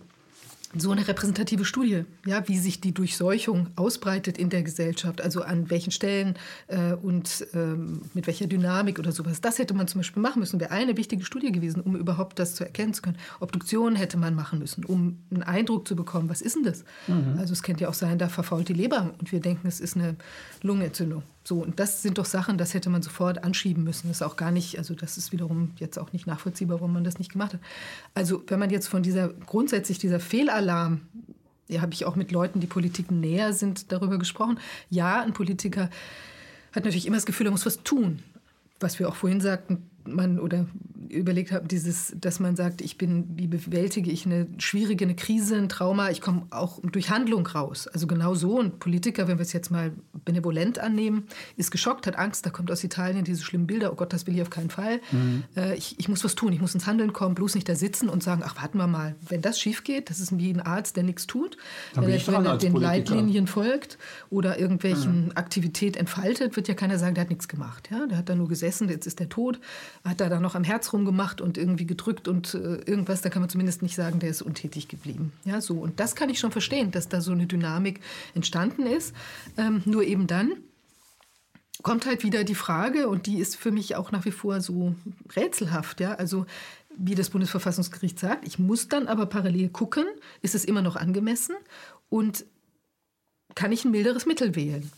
so eine repräsentative Studie, ja, wie sich die Durchseuchung ausbreitet in der Gesellschaft, also an welchen Stellen äh, und ähm, mit welcher Dynamik oder sowas. Das hätte man zum Beispiel machen müssen, wäre eine wichtige Studie gewesen, um überhaupt das zu erkennen zu können. Obduktionen hätte man machen müssen, um einen Eindruck zu bekommen, was ist denn das? Mhm. Also es könnte ja auch sein, da verfault die Leber und wir denken, es ist eine Lungenentzündung. So, und das sind doch Sachen, das hätte man sofort anschieben müssen. Das ist auch gar nicht, also das ist wiederum jetzt auch nicht nachvollziehbar, warum man das nicht gemacht hat. Also wenn man jetzt von dieser, grundsätzlich dieser Fehlalarm ja, habe ich auch mit Leuten, die Politik näher sind, darüber gesprochen. Ja, ein Politiker hat natürlich immer das Gefühl, er muss was tun. Was wir auch vorhin sagten, man oder überlegt habe, dieses, dass man sagt, ich bin, wie bewältige ich eine schwierige, eine Krise, ein Trauma, ich komme auch durch Handlung raus. Also genau so. Ein Politiker, wenn wir es jetzt mal benevolent annehmen, ist geschockt, hat Angst, da kommt aus Italien diese schlimmen Bilder, oh Gott, das will ich auf keinen Fall. Mhm. Äh, ich, ich muss was tun, ich muss ins Handeln kommen, bloß nicht da sitzen und sagen, ach, warten wir mal, wenn das schief geht, das ist wie ein Arzt, der nichts tut, Dann wenn, er, wenn er den. Leitlinien folgt oder irgendwelchen mhm. Aktivität entfaltet, wird ja keiner sagen, der hat nichts gemacht. Ja? Der hat da nur gesessen, jetzt ist der tot, hat da dann noch am Herz rumgemacht und irgendwie gedrückt und äh, irgendwas, da kann man zumindest nicht sagen, der ist untätig geblieben. Ja, so. Und das kann ich schon verstehen, dass da so eine Dynamik entstanden ist. Ähm, nur eben dann kommt halt wieder die Frage, und die ist für mich auch nach wie vor so rätselhaft, ja, also wie das Bundesverfassungsgericht sagt, ich muss dann aber parallel gucken, ist es immer noch angemessen und kann ich ein milderes Mittel wählen?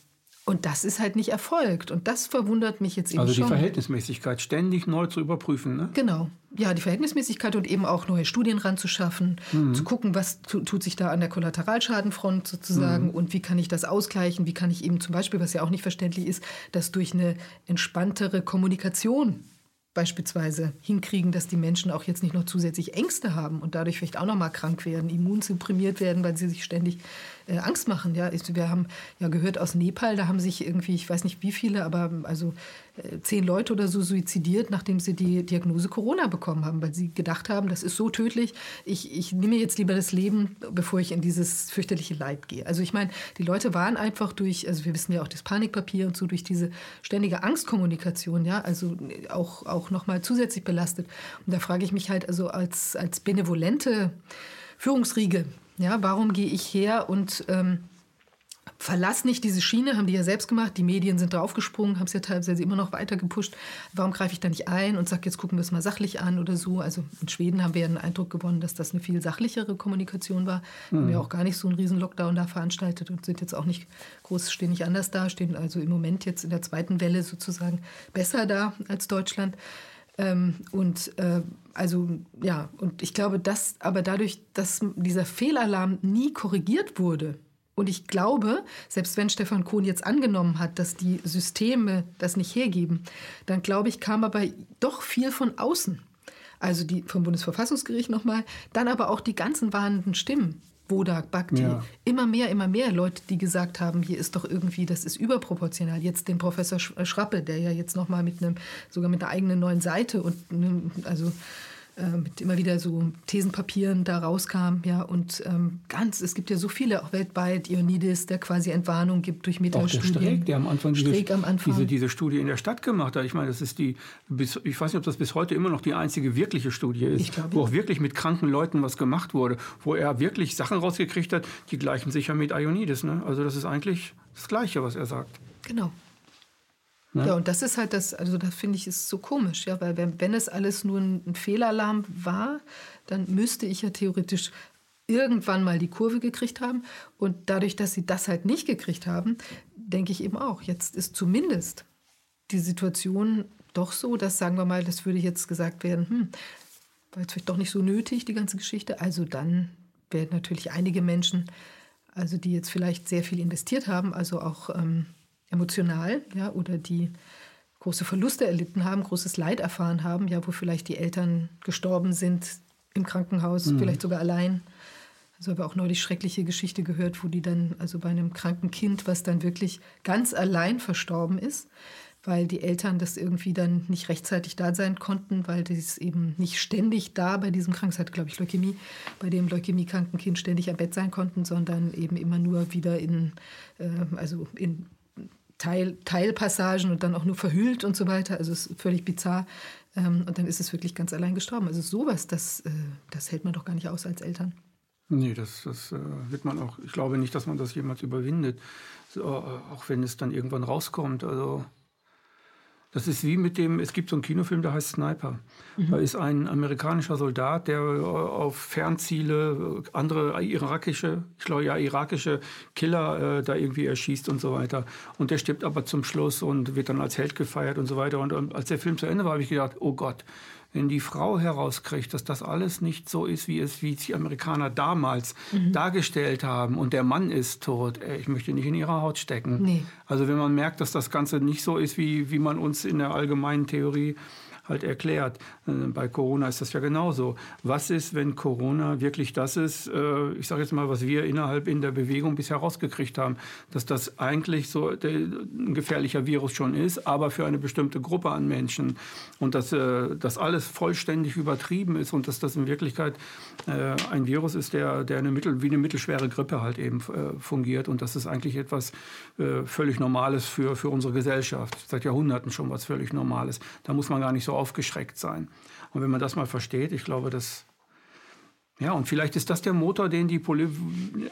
Und das ist halt nicht erfolgt. Und das verwundert mich jetzt eben also schon. Also die Verhältnismäßigkeit ständig neu zu überprüfen, ne? Genau. Ja, die Verhältnismäßigkeit und eben auch neue Studien ranzuschaffen, mhm. zu gucken, was tut sich da an der Kollateralschadenfront sozusagen mhm. und wie kann ich das ausgleichen, wie kann ich eben zum Beispiel, was ja auch nicht verständlich ist, das durch eine entspanntere Kommunikation beispielsweise hinkriegen, dass die Menschen auch jetzt nicht noch zusätzlich Ängste haben und dadurch vielleicht auch noch mal krank werden, immunsupprimiert werden, weil sie sich ständig äh, Angst machen. Ja, wir haben ja gehört aus Nepal, da haben sich irgendwie, ich weiß nicht wie viele, aber also äh, zehn Leute oder so suizidiert, nachdem sie die Diagnose Corona bekommen haben, weil sie gedacht haben, das ist so tödlich, ich, ich nehme jetzt lieber das Leben, bevor ich in dieses fürchterliche Leid gehe. Also ich meine, die Leute waren einfach durch, also wir wissen ja auch das Panikpapier und so, durch diese ständige Angstkommunikation, ja, also auch, auch nochmal zusätzlich belastet. Und da frage ich mich halt also als, als benevolente Führungsriege, ja, warum gehe ich her und ähm, verlass nicht diese Schiene, haben die ja selbst gemacht, die Medien sind draufgesprungen, haben es ja teilweise immer noch weiter gepusht. Warum greife ich da nicht ein und sage, jetzt gucken wir es mal sachlich an oder so? Also in Schweden haben wir ja den Eindruck gewonnen, dass das eine viel sachlichere Kommunikation war. Mhm. Haben ja auch gar nicht so einen riesen Lockdown da veranstaltet und sind jetzt auch nicht groß, stehen nicht anders da, stehen also im Moment jetzt in der zweiten Welle sozusagen besser da als Deutschland. Ähm, und äh, also ja, und ich glaube, dass aber dadurch, dass dieser Fehlalarm nie korrigiert wurde, und ich glaube, selbst wenn Stefan Kohn jetzt angenommen hat, dass die Systeme das nicht hergeben, dann glaube ich, kam aber doch viel von außen. Also die vom Bundesverfassungsgericht nochmal, dann aber auch die ganzen warnenden Stimmen. Bodak, Bhakti, ja. immer mehr, immer mehr Leute, die gesagt haben, hier ist doch irgendwie, das ist überproportional. Jetzt den Professor Schrappe, der ja jetzt nochmal mit einem, sogar mit einer eigenen neuen Seite und also äh, mit immer wieder so Thesenpapieren da rauskam. Ja, und ähm, ganz, es gibt ja so viele auch weltweit, Ionidis, der quasi Entwarnung gibt durch Metastudien. Auch der Streeck, der am Anfang, diese, am Anfang. Diese, diese Studie in der Stadt gemacht hat. Ich meine, das ist die, bis, ich weiß nicht, ob das bis heute immer noch die einzige wirkliche Studie ist, glaube, wo auch wirklich mit kranken Leuten was gemacht wurde, wo er wirklich Sachen rausgekriegt hat, die gleichen sich ja mit Ionidis. Ne? Also das ist eigentlich das Gleiche, was er sagt. Genau. Ne? Ja, und das ist halt das, also das finde ich ist so komisch, ja, weil wenn, wenn es alles nur ein, ein Fehlalarm war, dann müsste ich ja theoretisch irgendwann mal die Kurve gekriegt haben. Und dadurch, dass sie das halt nicht gekriegt haben, denke ich eben auch, jetzt ist zumindest die Situation doch so, dass, sagen wir mal, das würde jetzt gesagt werden, hm, war jetzt vielleicht doch nicht so nötig, die ganze Geschichte. Also dann werden natürlich einige Menschen, also die jetzt vielleicht sehr viel investiert haben, also auch ähm, emotional, ja, oder die große Verluste erlitten haben, großes Leid erfahren haben, ja, wo vielleicht die Eltern gestorben sind im Krankenhaus, mhm. vielleicht sogar allein. Also habe auch neulich schreckliche Geschichte gehört, wo die dann, also bei einem kranken Kind, was dann wirklich ganz allein verstorben ist, weil die Eltern das irgendwie dann nicht rechtzeitig da sein konnten, weil das eben nicht ständig da bei diesem Krankheit, glaube ich, Leukämie, bei dem leukämiekranken Kind ständig am Bett sein konnten, sondern eben immer nur wieder in, äh, also in Teil, Teilpassagen und dann auch nur verhüllt und so weiter. Also es ist völlig bizarr. Ähm, und dann ist es wirklich ganz allein gestorben. Also sowas, das, äh, das hält man doch gar nicht aus als Eltern. Nee, das, das äh, wird man auch, ich glaube nicht, dass man das jemals überwindet. So, äh, auch wenn es dann irgendwann rauskommt. Also das ist wie mit dem, es gibt so einen Kinofilm, der heißt Sniper. Mhm. Da ist ein amerikanischer Soldat, der äh, auf Fernziele äh, andere irakische, ich glaube ja irakische Killer äh, da irgendwie erschießt und so weiter. Und der stirbt aber zum Schluss und wird dann als Held gefeiert und so weiter. Und, und als der Film zu Ende war, habe ich gedacht, oh Gott, wenn die Frau herauskriegt, dass das alles nicht so ist, wie es wie die Amerikaner damals mhm. dargestellt haben und der Mann ist tot, ich möchte nicht in ihrer Haut stecken. Nee. Also wenn man merkt, dass das Ganze nicht so ist, wie, wie man uns in der allgemeinen Theorie halt erklärt. Äh, bei Corona ist das ja genauso. Was ist, wenn Corona wirklich das ist, äh, ich sage jetzt mal, was wir innerhalb in der Bewegung bisher rausgekriegt haben, dass das eigentlich so ein gefährlicher Virus schon ist, aber für eine bestimmte Gruppe an Menschen und dass äh, das alles vollständig übertrieben ist und dass das in Wirklichkeit ein Virus ist, der, der eine mittel, wie eine mittelschwere Grippe halt eben fungiert und das ist eigentlich etwas völlig Normales für, für unsere Gesellschaft. Seit Jahrhunderten schon was völlig Normales. Da muss man gar nicht so aufgeschreckt sein. Und wenn man das mal versteht, ich glaube, das ja, und vielleicht ist das der Motor, den die Politiker,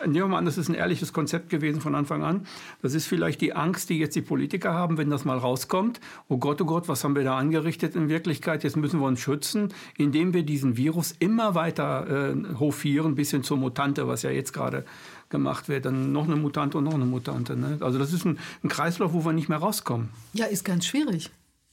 nehmen wir mal an, das ist ein ehrliches Konzept gewesen von Anfang an. Das ist vielleicht die Angst, die jetzt die Politiker haben, wenn das mal rauskommt. Oh Gott, oh Gott, was haben wir da angerichtet in Wirklichkeit? Jetzt müssen wir uns schützen, indem wir diesen Virus immer weiter äh, hofieren, bis hin zur Mutante, was ja jetzt gerade gemacht wird. Dann noch eine Mutante und noch eine Mutante. Ne? Also das ist ein, ein Kreislauf, wo wir nicht mehr rauskommen. Ja, ist ganz schwierig.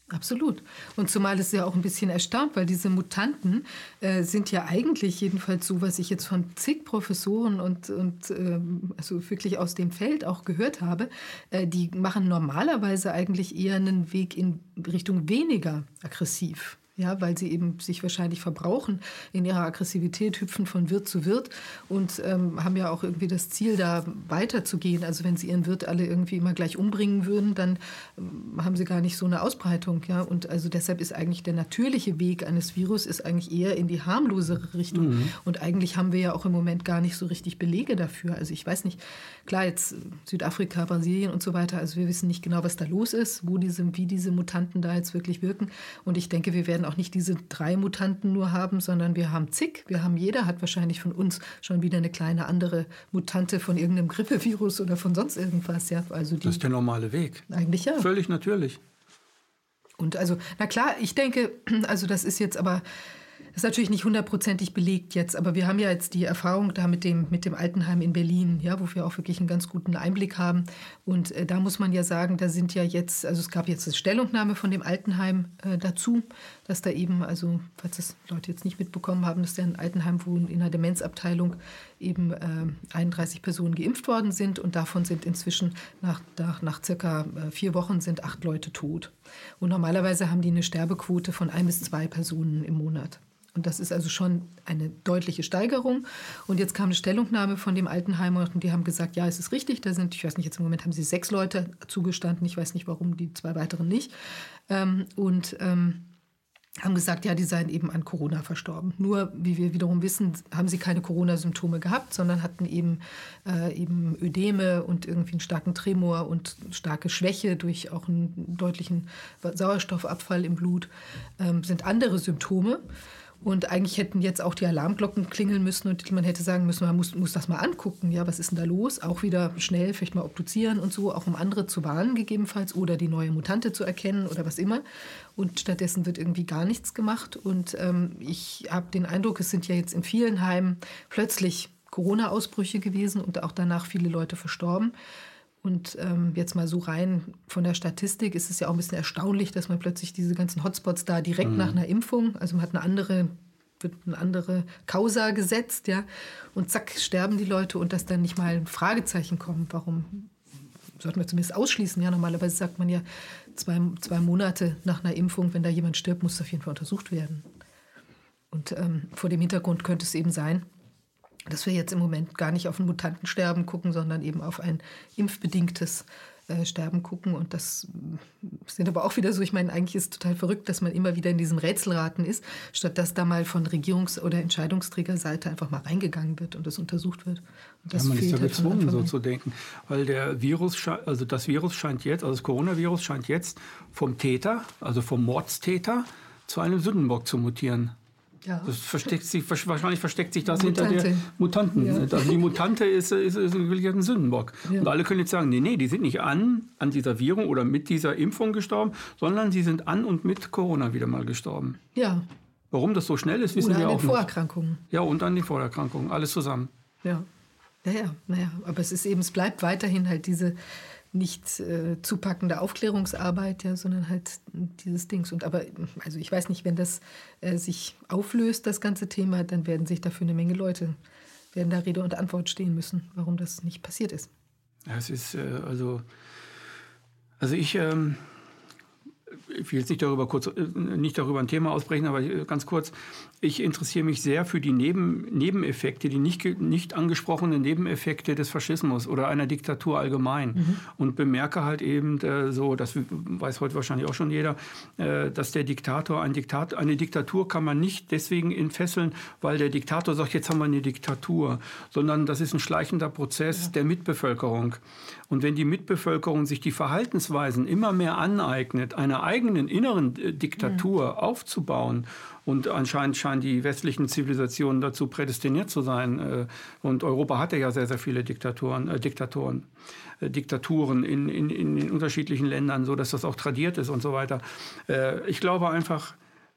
Absolut. Und zumal es ja auch ein bisschen erstaunt, weil diese Mutanten äh, sind ja eigentlich, jedenfalls so, was ich jetzt von zig Professoren und, und äh, also wirklich aus dem Feld auch gehört habe, äh, die machen normalerweise eigentlich eher einen Weg in Richtung weniger aggressiv ja, weil sie eben sich wahrscheinlich verbrauchen in ihrer Aggressivität, hüpfen von Wirt zu Wirt und ähm, haben ja auch irgendwie das Ziel, da weiterzugehen. Also wenn sie ihren Wirt alle irgendwie immer gleich umbringen würden, dann ähm, haben sie gar nicht so eine Ausbreitung. Ja? Und also deshalb ist eigentlich der natürliche Weg eines Virus ist eigentlich eher in die harmlosere Richtung. Mhm. Und eigentlich haben wir ja auch im Moment gar nicht so richtig Belege dafür. Also ich weiß nicht, klar, jetzt Südafrika, Brasilien und so weiter, also wir wissen nicht genau, was da los ist, wo diese, wie diese Mutanten da jetzt wirklich wirken. Und ich denke, wir werden werden auch nicht diese drei Mutanten nur haben, sondern wir haben zig. Wir haben jeder hat wahrscheinlich von uns schon wieder eine kleine andere Mutante von irgendeinem Grippevirus oder von sonst irgendwas. Ja, also die, das ist der normale Weg. Eigentlich ja. Völlig natürlich. Und also, na klar, ich denke, [clears throat] also das ist jetzt aber das ist natürlich nicht hundertprozentig belegt jetzt, aber wir haben ja jetzt die Erfahrung da mit dem, mit dem Altenheim in Berlin, ja, wo wir auch wirklich einen ganz guten Einblick haben. Und äh, da muss man ja sagen, da sind ja jetzt, also es gab jetzt eine Stellungnahme von dem Altenheim äh, dazu, dass da eben, also falls das Leute jetzt nicht mitbekommen haben, dass da ein Altenheim, wo in einer Demenzabteilung eben äh, 31 Personen geimpft worden sind und davon sind inzwischen nach, nach, nach circa äh, vier Wochen sind acht Leute tot. Und normalerweise haben die eine Sterbequote von ein bis zwei Personen im Monat. Und das ist also schon eine deutliche Steigerung. Und jetzt kam eine Stellungnahme von dem Altenheimer und die haben gesagt, ja, es ist richtig, da sind, ich weiß nicht, jetzt im Moment haben sie sechs Leute zugestanden, ich weiß nicht, warum die zwei weiteren nicht. Ähm, und ähm, haben gesagt, ja, die seien eben an Corona verstorben. Nur, wie wir wiederum wissen, haben sie keine Corona-Symptome gehabt, sondern hatten eben, äh, eben Ödeme und irgendwie einen starken Tremor und starke Schwäche durch auch einen deutlichen Sauerstoffabfall im Blut, ähm, sind andere Symptome. Und eigentlich hätten jetzt auch die Alarmglocken klingeln müssen und man hätte sagen müssen, man muss, muss das mal angucken. Ja, was ist denn da los? Auch wieder schnell vielleicht mal obduzieren und so, auch um andere zu warnen gegebenenfalls oder die neue Mutante zu erkennen oder was immer. Und stattdessen wird irgendwie gar nichts gemacht. Und ähm, ich habe den Eindruck, es sind ja jetzt in vielen Heimen plötzlich Corona-Ausbrüche gewesen und auch danach viele Leute verstorben. Und ähm, jetzt mal so rein von der Statistik ist es ja auch ein bisschen erstaunlich, dass man plötzlich diese ganzen Hotspots da direkt mhm. nach einer Impfung, also man hat eine andere, wird eine andere Causa gesetzt, ja, und zack, sterben die Leute und dass dann nicht mal ein Fragezeichen kommt, warum sollten wir zumindest ausschließen. Ja, normalerweise sagt man ja, zwei, zwei Monate nach einer Impfung, wenn da jemand stirbt, muss es auf jeden Fall untersucht werden. Und ähm, vor dem Hintergrund könnte es eben sein, dass wir jetzt im Moment gar nicht auf ein Mutantensterben gucken, sondern eben auf ein impfbedingtes äh, Sterben gucken. Und das sind aber auch wieder so, ich meine, eigentlich ist es total verrückt, dass man immer wieder in diesem Rätselraten ist, statt dass da mal von Regierungs- oder Entscheidungsträgerseite einfach mal reingegangen wird und das untersucht wird. Und das ja, man ist ja halt gezwungen, so zu denken. Weil der Virus, also das Virus scheint jetzt, also das Coronavirus scheint jetzt vom Täter, also vom Mordstäter, zu einem Sündenbock zu mutieren. Ja. Das versteckt sich, wahrscheinlich versteckt sich das Mutante. hinter der Mutanten. Ja. Also die Mutante ist, ist, ist ein Sündenbock. Ja. Und alle können jetzt sagen, nee, nee, die sind nicht an, an dieser Virung oder mit dieser Impfung gestorben, sondern sie sind an und mit Corona wieder mal gestorben. Ja. Warum das so schnell ist, wissen oder wir auch nicht. an den Vorerkrankungen. Ja, und an den Vorerkrankungen. Alles zusammen. Ja. Naja, naja, aber es ist eben, es bleibt weiterhin halt diese nicht äh, zupackende Aufklärungsarbeit, ja, sondern halt dieses Dings. Und aber, also ich weiß nicht, wenn das äh, sich auflöst, das ganze Thema, dann werden sich dafür eine Menge Leute, werden da Rede und Antwort stehen müssen, warum das nicht passiert ist. Ja, es ist äh, also, also ich, ähm, ich will jetzt nicht darüber kurz, äh, nicht darüber ein Thema ausbrechen, aber äh, ganz kurz. Ich interessiere mich sehr für die Neben, Nebeneffekte, die nicht, nicht angesprochenen Nebeneffekte des Faschismus oder einer Diktatur allgemein. Mhm. Und bemerke halt eben äh, so, das weiß heute wahrscheinlich auch schon jeder, äh, dass der Diktator, ein Diktat, eine Diktatur kann man nicht deswegen entfesseln, weil der Diktator sagt, jetzt haben wir eine Diktatur, sondern das ist ein schleichender Prozess ja. der Mitbevölkerung. Und wenn die Mitbevölkerung sich die Verhaltensweisen immer mehr aneignet, einer eigenen inneren äh, Diktatur mhm. aufzubauen, und anscheinend scheinen die westlichen Zivilisationen dazu prädestiniert zu sein. Äh, und Europa hatte ja sehr, sehr viele Diktatoren, äh, Diktatoren, äh, Diktaturen in, in, in unterschiedlichen Ländern, so dass das auch tradiert ist und so weiter. Äh, ich glaube einfach,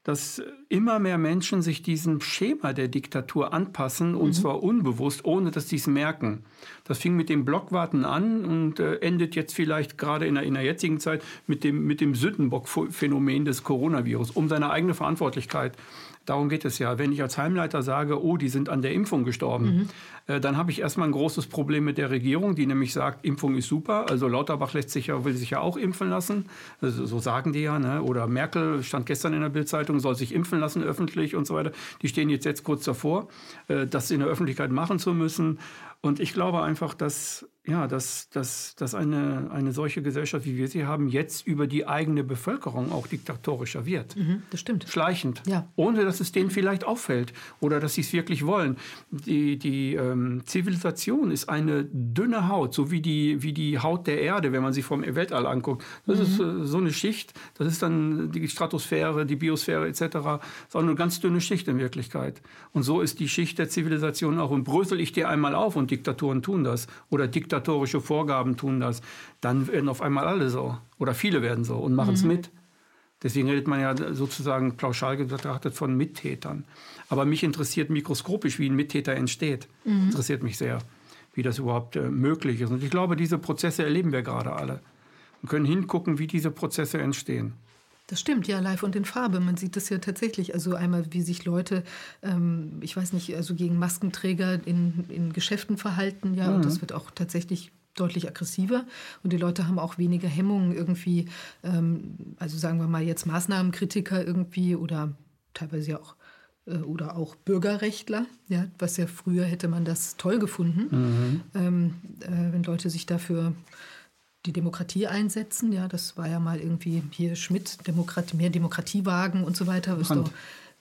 dass immer mehr Menschen sich diesem Schema der Diktatur anpassen und mhm. zwar unbewusst, ohne dass sie es merken. Das fing mit dem Blockwarten an und äh, endet jetzt vielleicht gerade in der, in der jetzigen Zeit mit dem, mit dem Sündenbock-Phänomen des Coronavirus, um seine eigene Verantwortlichkeit Darum geht es ja. Wenn ich als Heimleiter sage, oh, die sind an der Impfung gestorben, mhm. äh, dann habe ich erstmal ein großes Problem mit der Regierung, die nämlich sagt, Impfung ist super. Also Lauterbach lässt sich ja, will sich ja auch impfen lassen. Also, so sagen die ja. Ne? Oder Merkel stand gestern in der Bildzeitung, soll sich impfen lassen öffentlich und so weiter. Die stehen jetzt, jetzt kurz davor, äh, das in der Öffentlichkeit machen zu müssen. Und ich glaube einfach, dass, ja, dass, dass, dass eine, eine solche Gesellschaft, wie wir sie haben, jetzt über die eigene Bevölkerung auch diktatorischer wird. Mhm, das stimmt. Schleichend. Ja. Ohne dass es denen vielleicht auffällt oder dass sie es wirklich wollen. Die, die ähm, Zivilisation ist eine dünne Haut, so wie die, wie die Haut der Erde, wenn man sie vom Weltall anguckt. Das mhm. ist äh, so eine Schicht, das ist dann die Stratosphäre, die Biosphäre etc. Das ist auch eine ganz dünne Schicht in Wirklichkeit. Und so ist die Schicht der Zivilisation auch. Und brösel ich dir einmal auf und Diktaturen tun das oder diktatorische Vorgaben tun das, dann werden auf einmal alle so oder viele werden so und machen es mhm. mit. Deswegen redet man ja sozusagen pauschal betrachtet von Mittätern. Aber mich interessiert mikroskopisch, wie ein Mittäter entsteht. Mhm. Interessiert mich sehr, wie das überhaupt äh, möglich ist. Und ich glaube, diese Prozesse erleben wir gerade alle. Wir können hingucken, wie diese Prozesse entstehen. Das stimmt, ja, live und in Farbe. Man sieht das ja tatsächlich. Also einmal, wie sich Leute, ähm, ich weiß nicht, also gegen Maskenträger in, in Geschäften verhalten, ja, mhm. und das wird auch tatsächlich deutlich aggressiver und die Leute haben auch weniger Hemmungen irgendwie, ähm, also sagen wir mal jetzt Maßnahmenkritiker irgendwie oder teilweise ja auch äh, oder auch Bürgerrechtler, ja, was ja früher hätte man das toll gefunden, mhm. ähm, äh, wenn Leute sich dafür die Demokratie einsetzen. Ja, das war ja mal irgendwie hier Schmidt, Demokratie, mehr Demokratiewagen und so weiter. Brand.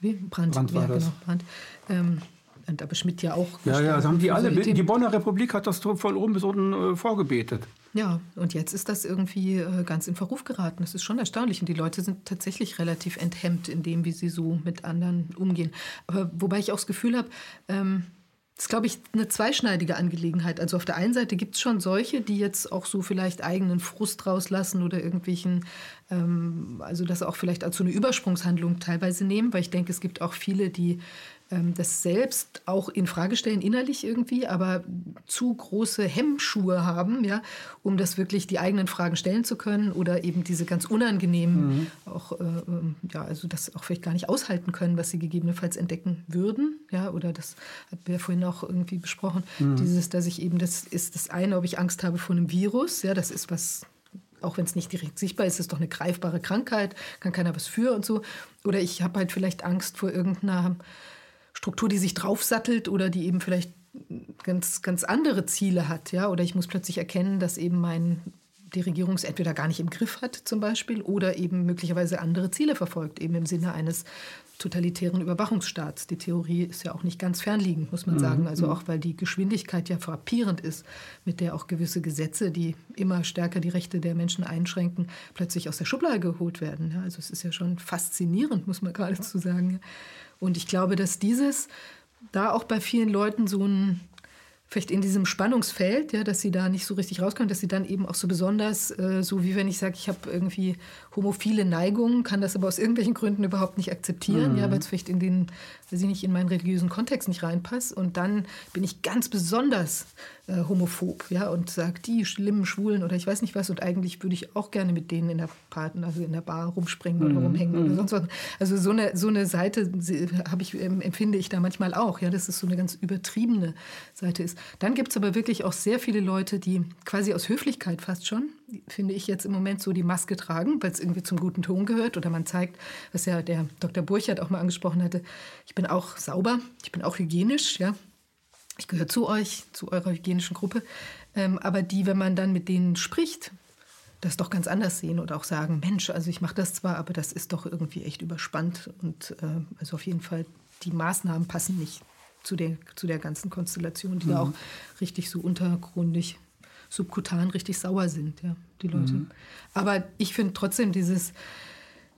wie? Brand, Brand war ja, das. Genau, Brand. Ähm, und aber Schmidt ja auch. Ja, ja, das haben die alle. Die Bonner Republik hat das von oben bis unten äh, vorgebetet. Ja, und jetzt ist das irgendwie äh, ganz in Verruf geraten. Das ist schon erstaunlich. Und die Leute sind tatsächlich relativ enthemmt in dem, wie sie so mit anderen umgehen. Aber wobei ich auch das Gefühl habe, ähm, das ist, glaube ich, eine zweischneidige Angelegenheit. Also auf der einen Seite gibt es schon solche, die jetzt auch so vielleicht eigenen Frust rauslassen oder irgendwelchen, ähm, also das auch vielleicht als so eine Übersprungshandlung teilweise nehmen, weil ich denke, es gibt auch viele, die das selbst auch in Frage stellen, innerlich irgendwie, aber zu große Hemmschuhe haben, ja, um das wirklich die eigenen Fragen stellen zu können oder eben diese ganz unangenehmen, mhm. auch, äh, ähm, ja, also das auch vielleicht gar nicht aushalten können, was sie gegebenenfalls entdecken würden, ja, oder das hatten wir vorhin auch irgendwie besprochen, mhm. dieses, dass ich eben, das ist das eine, ob ich Angst habe vor einem Virus, ja, das ist was auch wenn es nicht direkt sichtbar ist, ist es doch eine greifbare Krankheit, kann keiner was für und so. Oder ich habe halt vielleicht Angst vor irgendeiner Struktur, die sich draufsattelt oder die eben vielleicht ganz, ganz andere Ziele hat. Ja? Oder ich muss plötzlich erkennen, dass eben mein, die Regierung es entweder gar nicht im Griff hat zum Beispiel oder eben möglicherweise andere Ziele verfolgt, eben im Sinne eines totalitären Überwachungsstaats. Die Theorie ist ja auch nicht ganz fernliegend, muss man mhm. sagen. Also mhm. auch weil die Geschwindigkeit ja frappierend ist, mit der auch gewisse Gesetze, die immer stärker die Rechte der Menschen einschränken, plötzlich aus der Schublade geholt werden. Also es ist ja schon faszinierend, muss man geradezu [laughs] sagen. Und ich glaube, dass dieses da auch bei vielen Leuten so ein vielleicht in diesem Spannungsfeld, ja, dass sie da nicht so richtig rauskommen, dass sie dann eben auch so besonders, äh, so wie wenn ich sage, ich habe irgendwie homophile Neigungen, kann das aber aus irgendwelchen Gründen überhaupt nicht akzeptieren, mhm. ja, weil es vielleicht in den, weiß ich nicht, in meinen religiösen Kontext nicht reinpasst. Und dann bin ich ganz besonders äh, homophob, ja, und sagt, die schlimmen Schwulen oder ich weiß nicht was. Und eigentlich würde ich auch gerne mit denen in der Partner, also in der Bar rumspringen oder mhm. rumhängen oder mhm. sonst was. Also so eine, so eine Seite habe ich, ähm, empfinde ich da manchmal auch, ja, dass es so eine ganz übertriebene Seite ist. Dann gibt es aber wirklich auch sehr viele Leute, die quasi aus Höflichkeit fast schon, finde ich jetzt im Moment so die Maske tragen, weil es irgendwie zum guten Ton gehört oder man zeigt, was ja der Dr. Burchard auch mal angesprochen hatte, ich bin auch sauber, ich bin auch hygienisch, ja, ich gehöre zu euch, zu eurer hygienischen Gruppe, ähm, aber die, wenn man dann mit denen spricht, das doch ganz anders sehen und auch sagen, Mensch, also ich mache das zwar, aber das ist doch irgendwie echt überspannt und äh, also auf jeden Fall die Maßnahmen passen nicht zu der, zu der ganzen Konstellation, die mhm. da auch richtig so untergrundig, subkutan richtig sauer sind, ja, die Leute. Mhm. Aber ich finde trotzdem dieses,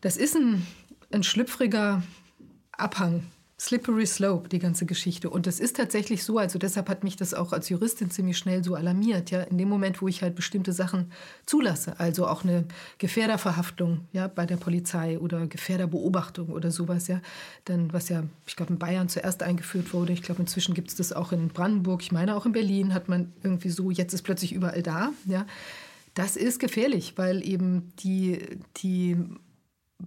das ist ein, ein schlüpfriger Abhang, slippery slope, die ganze Geschichte. Und das ist tatsächlich so, also deshalb hat mich das auch als Juristin ziemlich schnell so alarmiert, ja, in dem Moment, wo ich halt bestimmte Sachen zulasse, also auch eine Gefährderverhaftung, ja, bei der Polizei oder Gefährderbeobachtung oder sowas, ja, dann, was ja, ich glaube, in Bayern zuerst eingeführt wurde, ich glaube, inzwischen gibt es das auch in Brandenburg, ich meine auch in Berlin hat man irgendwie so, jetzt ist plötzlich überall da, ja. Das ist gefährlich, weil eben die, die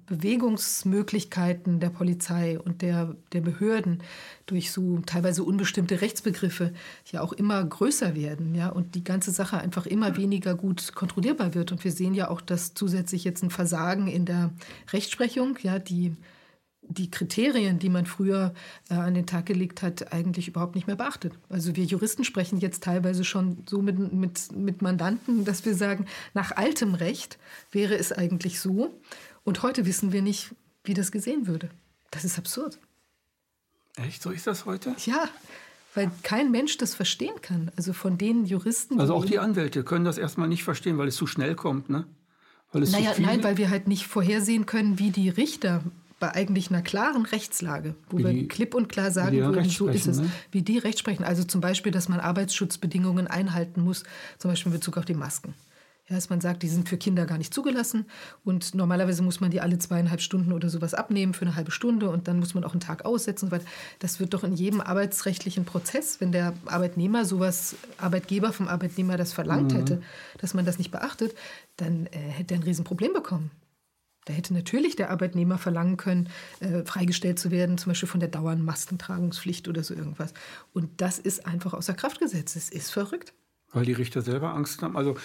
Bewegungsmöglichkeiten der Polizei und der, der Behörden durch so teilweise unbestimmte Rechtsbegriffe ja auch immer größer werden, ja, und die ganze Sache einfach immer weniger gut kontrollierbar wird. Und wir sehen ja auch, dass zusätzlich jetzt ein Versagen in der Rechtsprechung, ja, die die Kriterien, die man früher äh, an den Tag gelegt hat, eigentlich überhaupt nicht mehr beachtet. Also wir Juristen sprechen jetzt teilweise schon so mit, mit, mit Mandanten, dass wir sagen, nach altem Recht wäre es eigentlich so, und heute wissen wir nicht, wie das gesehen würde. Das ist absurd. Echt? So ist das heute? Ja, weil kein Mensch das verstehen kann. Also von den Juristen. Also auch die Anwälte können das erstmal nicht verstehen, weil es zu schnell kommt, ne? Weil es naja, nein, weil wir halt nicht vorhersehen können, wie die Richter bei eigentlich einer klaren Rechtslage, wo wie wir die, klipp und klar sagen würden, so ist es, ne? wie die Recht sprechen. Also zum Beispiel, dass man Arbeitsschutzbedingungen einhalten muss, zum Beispiel in Bezug auf die Masken. Dass man sagt, die sind für Kinder gar nicht zugelassen und normalerweise muss man die alle zweieinhalb Stunden oder sowas abnehmen für eine halbe Stunde und dann muss man auch einen Tag aussetzen. Weil das wird doch in jedem arbeitsrechtlichen Prozess, wenn der Arbeitnehmer sowas, Arbeitgeber vom Arbeitnehmer das verlangt mhm. hätte, dass man das nicht beachtet, dann äh, hätte er ein Riesenproblem bekommen. Da hätte natürlich der Arbeitnehmer verlangen können, äh, freigestellt zu werden, zum Beispiel von der dauernden Maskentragungspflicht oder so irgendwas. Und das ist einfach außer Kraft gesetzt. Es ist verrückt. Weil die Richter selber Angst haben. Also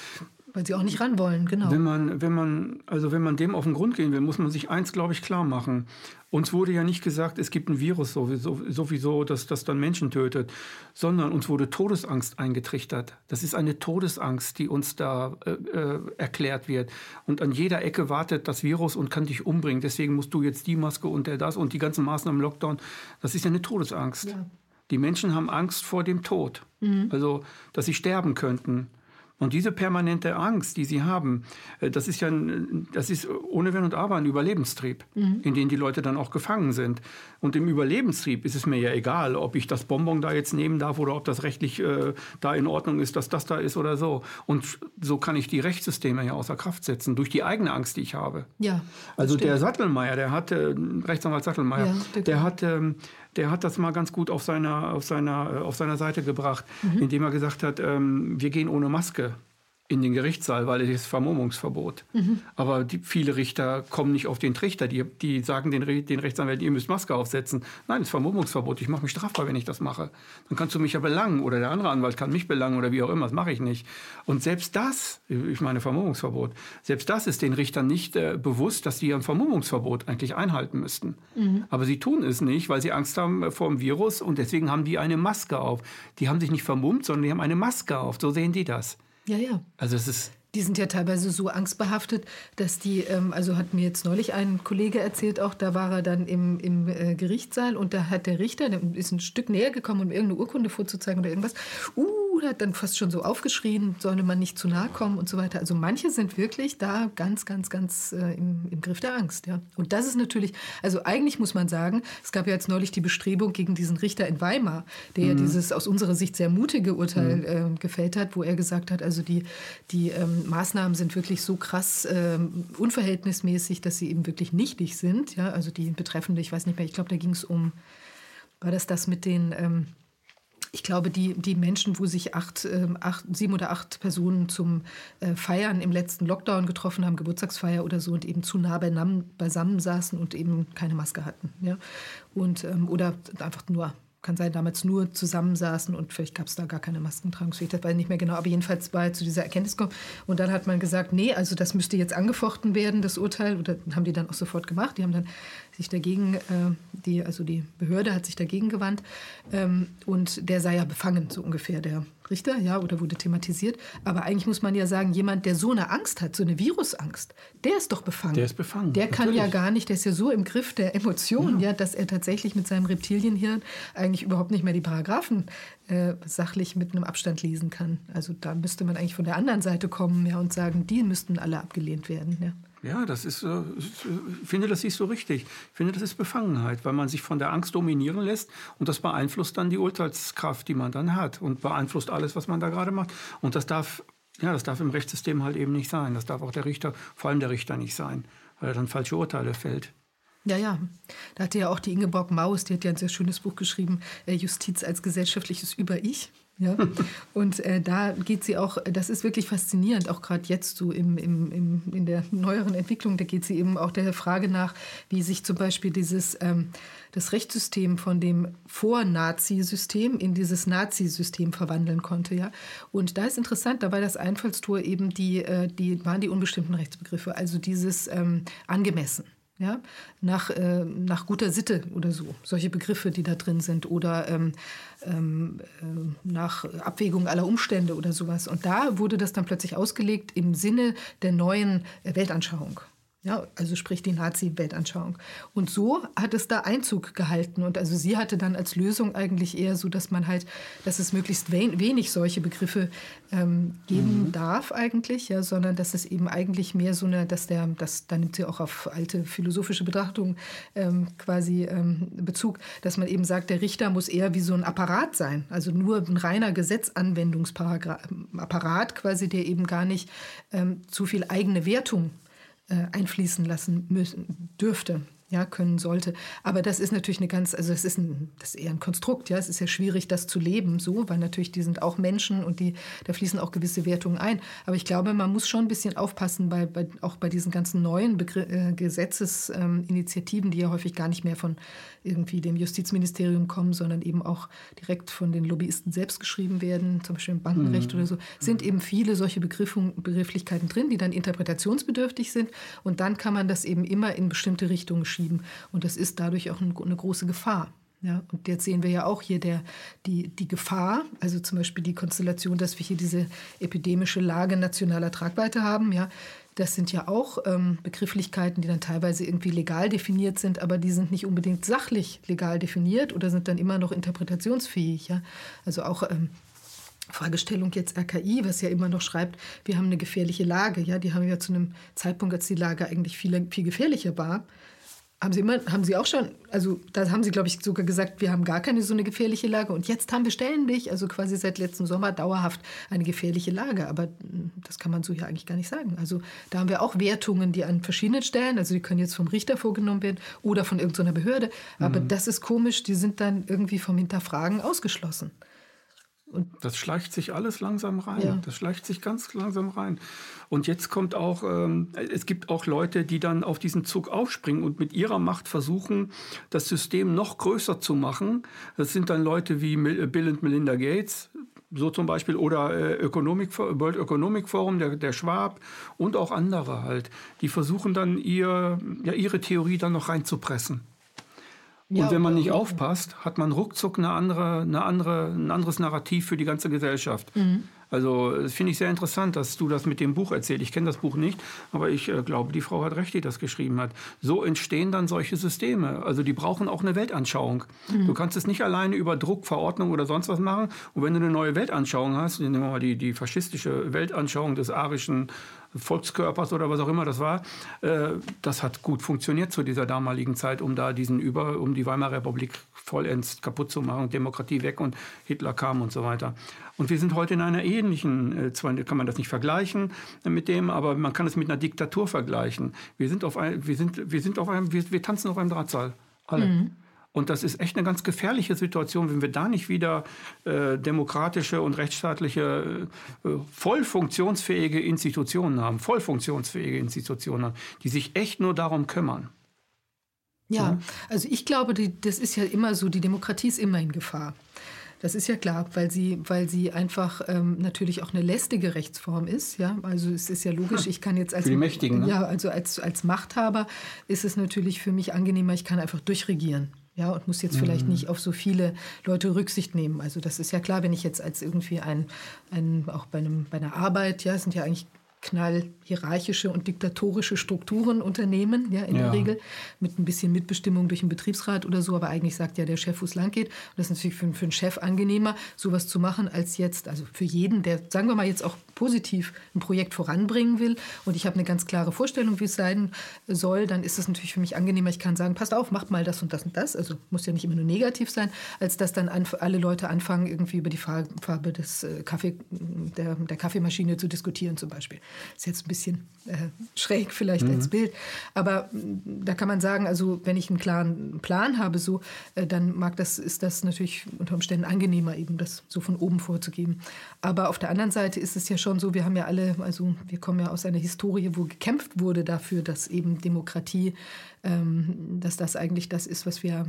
weil sie auch nicht ran wollen, genau. Wenn man, wenn man, also wenn man dem auf den Grund gehen will, muss man sich eins, glaube ich, klar machen. Uns wurde ja nicht gesagt, es gibt ein Virus sowieso, sowieso dass das dann Menschen tötet, sondern uns wurde Todesangst eingetrichtert. Das ist eine Todesangst, die uns da äh, äh, erklärt wird. Und an jeder Ecke wartet das Virus und kann dich umbringen. Deswegen musst du jetzt die Maske und der das und die ganzen Maßnahmen im Lockdown. Das ist ja eine Todesangst. Ja. Die Menschen haben Angst vor dem Tod. Mhm. Also, dass sie sterben könnten. Und diese permanente Angst, die sie haben, äh, das ist ja das ist ohne Wenn und Aber ein Überlebenstrieb, mhm. in den die Leute dann auch gefangen sind. Und im Überlebenstrieb ist es mir ja egal, ob ich das Bonbon da jetzt nehmen darf oder ob das rechtlich äh, da in Ordnung ist, dass das da ist oder so. Und so kann ich die Rechtssysteme ja außer Kraft setzen, durch die eigene Angst, die ich habe. Ja, also stimmt. der Sattelmeier, der hat, äh, Rechtsanwalt Sattelmeier, ja, der hat ähm, der hat das mal ganz gut auf seiner, auf seiner, auf seiner Seite gebracht, mhm. indem er gesagt hat, ähm, wir gehen ohne Maske in den Gerichtssaal, weil es ist Vermummungsverbot. Mhm. Aber die, viele Richter kommen nicht auf den Trichter. Die, die sagen den, den Rechtsanwälten, ihr müsst Maske aufsetzen. Nein, es ist Vermummungsverbot. Ich mache mich strafbar, wenn ich das mache. Dann kannst du mich ja belangen oder der andere Anwalt kann mich belangen oder wie auch immer. Das mache ich nicht. Und selbst das, ich meine Vermummungsverbot, selbst das ist den Richtern nicht äh, bewusst, dass sie ein Vermummungsverbot eigentlich einhalten müssten. Mhm. Aber sie tun es nicht, weil sie Angst haben äh, vor dem Virus und deswegen haben die eine Maske auf. Die haben sich nicht vermummt, sondern die haben eine Maske auf. So sehen die das. Ja, ja. Also es ist die sind ja teilweise so angstbehaftet, dass die, ähm, also hat mir jetzt neulich ein Kollege erzählt, auch da war er dann im, im äh, Gerichtssaal und da hat der Richter, der ist ein Stück näher gekommen, um irgendeine Urkunde vorzuzeigen oder irgendwas. Uh, hat dann fast schon so aufgeschrien, solle man nicht zu nahe kommen und so weiter. Also manche sind wirklich da ganz, ganz, ganz äh, im, im Griff der Angst. Ja. Und das ist natürlich, also eigentlich muss man sagen, es gab ja jetzt neulich die Bestrebung gegen diesen Richter in Weimar, der mhm. ja dieses aus unserer Sicht sehr mutige Urteil mhm. äh, gefällt hat, wo er gesagt hat, also die, die ähm, Maßnahmen sind wirklich so krass äh, unverhältnismäßig, dass sie eben wirklich nichtig sind. Ja. Also die betreffende, ich weiß nicht mehr, ich glaube, da ging es um, war das das mit den... Ähm, ich glaube, die, die Menschen, wo sich acht, äh, acht, sieben oder acht Personen zum äh, Feiern im letzten Lockdown getroffen haben, Geburtstagsfeier oder so, und eben zu nah beisammen saßen und eben keine Maske hatten. Ja? Und, ähm, oder einfach nur kann sein, damals nur zusammensaßen und vielleicht gab es da gar keine Maskentragungspflicht, das weiß ich nicht mehr genau, aber jedenfalls war zu dieser Erkenntnis gekommen. Und dann hat man gesagt, nee, also das müsste jetzt angefochten werden, das Urteil, oder haben die dann auch sofort gemacht. Die haben dann sich dagegen, äh, die, also die Behörde hat sich dagegen gewandt ähm, und der sei ja befangen, so ungefähr, der Richter, ja, oder wurde thematisiert. Aber eigentlich muss man ja sagen, jemand, der so eine Angst hat, so eine Virusangst, der ist doch befangen. Der ist befangen. Der kann natürlich. ja gar nicht, der ist ja so im Griff der Emotionen, ja. ja. dass er tatsächlich mit seinem Reptilienhirn eigentlich überhaupt nicht mehr die Paragraphen äh, sachlich mit einem Abstand lesen kann. Also da müsste man eigentlich von der anderen Seite kommen ja, und sagen, die müssten alle abgelehnt werden. Ja. Ja, das ist, äh, ich finde, das ist so richtig. Ich finde, das ist Befangenheit, weil man sich von der Angst dominieren lässt und das beeinflusst dann die Urteilskraft, die man dann hat und beeinflusst alles, was man da gerade macht. Und das darf, ja, das darf im Rechtssystem halt eben nicht sein. Das darf auch der Richter, vor allem der Richter nicht sein, weil er dann falsche Urteile fällt. Ja, ja. Da hatte ja auch die Ingeborg Maus, die hat ja ein sehr schönes Buch geschrieben, äh, Justiz als gesellschaftliches Über-Ich. Ja, und äh, da geht sie auch, das ist wirklich faszinierend, auch gerade jetzt so im, im, im, in der neueren Entwicklung, da geht sie eben auch der Frage nach, wie sich zum Beispiel dieses, ähm, das Rechtssystem von dem Vor-Nazi-System in dieses Nazi-System verwandeln konnte. Ja? Und da ist interessant, da war das Einfallstor eben die, äh, die waren die unbestimmten Rechtsbegriffe, also dieses ähm, angemessen ja, nach, äh, nach guter Sitte oder so, solche Begriffe, die da drin sind, oder ähm, ähm, äh, nach Abwägung aller Umstände oder sowas. Und da wurde das dann plötzlich ausgelegt im Sinne der neuen Weltanschauung. Ja, also sprich die Nazi-Weltanschauung. Und so hat es da Einzug gehalten. Und also sie hatte dann als Lösung eigentlich eher so, dass man halt, dass es möglichst wenig solche Begriffe ähm, geben mhm. darf eigentlich, ja, sondern dass es eben eigentlich mehr so eine, dass der, das, da nimmt sie auch auf alte philosophische Betrachtungen ähm, quasi ähm, Bezug, dass man eben sagt, der Richter muss eher wie so ein Apparat sein, also nur ein reiner Gesetzanwendungsapparat quasi, der eben gar nicht ähm, zu viel eigene Wertung einfließen lassen müssen, dürfte ja, können sollte. Aber das ist natürlich eine ganz, also es ist, ein, das ist eher ein Konstrukt, ja. Es ist ja schwierig, das zu leben, so, weil natürlich die sind auch Menschen und die, da fließen auch gewisse Wertungen ein. Aber ich glaube, man muss schon ein bisschen aufpassen, bei, bei auch bei diesen ganzen neuen Begr äh, Gesetzesinitiativen, die ja häufig gar nicht mehr von irgendwie dem Justizministerium kommen, sondern eben auch direkt von den Lobbyisten selbst geschrieben werden, zum Beispiel im Bankenrecht mhm. oder so, sind eben viele solche Begrifflichkeiten drin, die dann interpretationsbedürftig sind. Und dann kann man das eben immer in bestimmte Richtungen schieben. Und das ist dadurch auch eine große Gefahr. Ja, und jetzt sehen wir ja auch hier der, die, die Gefahr, also zum Beispiel die Konstellation, dass wir hier diese epidemische Lage nationaler Tragweite haben. Ja, das sind ja auch ähm, Begrifflichkeiten, die dann teilweise irgendwie legal definiert sind, aber die sind nicht unbedingt sachlich legal definiert oder sind dann immer noch interpretationsfähig. Ja? Also auch ähm, Fragestellung jetzt RKI, was ja immer noch schreibt, wir haben eine gefährliche Lage. Ja, die haben ja zu einem Zeitpunkt, als die Lage eigentlich viel, viel gefährlicher war, haben Sie immer, haben Sie auch schon, also da haben Sie, glaube ich, sogar gesagt, wir haben gar keine so eine gefährliche Lage. Und jetzt haben wir ständig, also quasi seit letztem Sommer dauerhaft eine gefährliche Lage. Aber hm, das kann man so ja eigentlich gar nicht sagen. Also da haben wir auch Wertungen, die an verschiedenen Stellen, also die können jetzt vom Richter vorgenommen werden oder von irgendeiner Behörde. Aber mhm. das ist komisch, die sind dann irgendwie vom Hinterfragen ausgeschlossen. Und das schleicht sich alles langsam rein. Ja. Das schleicht sich ganz langsam rein. Und jetzt kommt auch, ähm, es gibt auch Leute, die dann auf diesen Zug aufspringen und mit ihrer Macht versuchen, das System noch größer zu machen. Das sind dann Leute wie Bill und Melinda Gates, so zum Beispiel, oder äh, Economic, World Economic Forum, der, der Schwab und auch andere halt. Die versuchen dann ihr, ja, ihre Theorie dann noch reinzupressen. Und ja, wenn man nicht aufpasst, hat man ruckzuck eine andere, eine andere, ein anderes Narrativ für die ganze Gesellschaft. Mhm. Also das finde ich sehr interessant, dass du das mit dem Buch erzählst. Ich kenne das Buch nicht, aber ich äh, glaube, die Frau hat recht, die das geschrieben hat. So entstehen dann solche Systeme. Also die brauchen auch eine Weltanschauung. Mhm. Du kannst es nicht alleine über Druck, Verordnung oder sonst was machen. Und wenn du eine neue Weltanschauung hast, nehmen wir mal die, die faschistische Weltanschauung des arischen Volkskörpers oder was auch immer das war, äh, das hat gut funktioniert zu dieser damaligen Zeit, um da diesen Über, um die Weimarer Republik vollends kaputt zu machen, Demokratie weg und Hitler kam und so weiter. Und wir sind heute in einer ähnlichen, äh, zwar kann man das nicht vergleichen mit dem, aber man kann es mit einer Diktatur vergleichen. Wir sind auf ein, wir sind, wir sind auf einem, wir, wir tanzen auf einem Drahtseil. Alle. Mhm. Und das ist echt eine ganz gefährliche Situation, wenn wir da nicht wieder äh, demokratische und rechtsstaatliche, äh, voll funktionsfähige Institutionen haben, voll funktionsfähige Institutionen haben, die sich echt nur darum kümmern. Ja, also ich glaube, die, das ist ja immer so, die Demokratie ist immer in Gefahr. Das ist ja klar, weil sie, weil sie einfach ähm, natürlich auch eine lästige Rechtsform ist. Ja? Also es ist ja logisch, ich kann jetzt als, für die Mächtigen, ne? ja, also als, als Machthaber ist es natürlich für mich angenehmer, ich kann einfach durchregieren. Ja, und muss jetzt vielleicht mhm. nicht auf so viele Leute Rücksicht nehmen. Also das ist ja klar, wenn ich jetzt als irgendwie ein, ein auch bei, einem, bei einer Arbeit, ja, sind ja eigentlich knallhierarchische und diktatorische Strukturen unternehmen, ja, in ja. der Regel, mit ein bisschen Mitbestimmung durch den Betriebsrat oder so, aber eigentlich sagt ja der Chef, wo es lang geht. Und das ist natürlich für, für einen Chef angenehmer, sowas zu machen, als jetzt, also für jeden, der, sagen wir mal, jetzt auch positiv ein Projekt voranbringen will und ich habe eine ganz klare Vorstellung, wie es sein soll, dann ist es natürlich für mich angenehmer, ich kann sagen, passt auf, macht mal das und das und das, also muss ja nicht immer nur negativ sein, als dass dann alle Leute anfangen, irgendwie über die Farbe des äh, Kaffee, der, der Kaffeemaschine zu diskutieren zum Beispiel. Ist jetzt ein bisschen äh, schräg vielleicht mhm. als Bild. Aber mm, da kann man sagen, also wenn ich einen klaren Plan habe, so, äh, dann mag das, ist das natürlich unter Umständen angenehmer, eben das so von oben vorzugeben. Aber auf der anderen Seite ist es ja schon so, wir haben ja alle, also wir kommen ja aus einer Historie, wo gekämpft wurde dafür, dass eben Demokratie, ähm, dass das eigentlich das ist, was wir,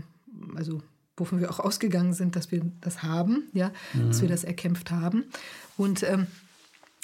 also wovon wir auch ausgegangen sind, dass wir das haben, ja, mhm. dass wir das erkämpft haben. Und ähm,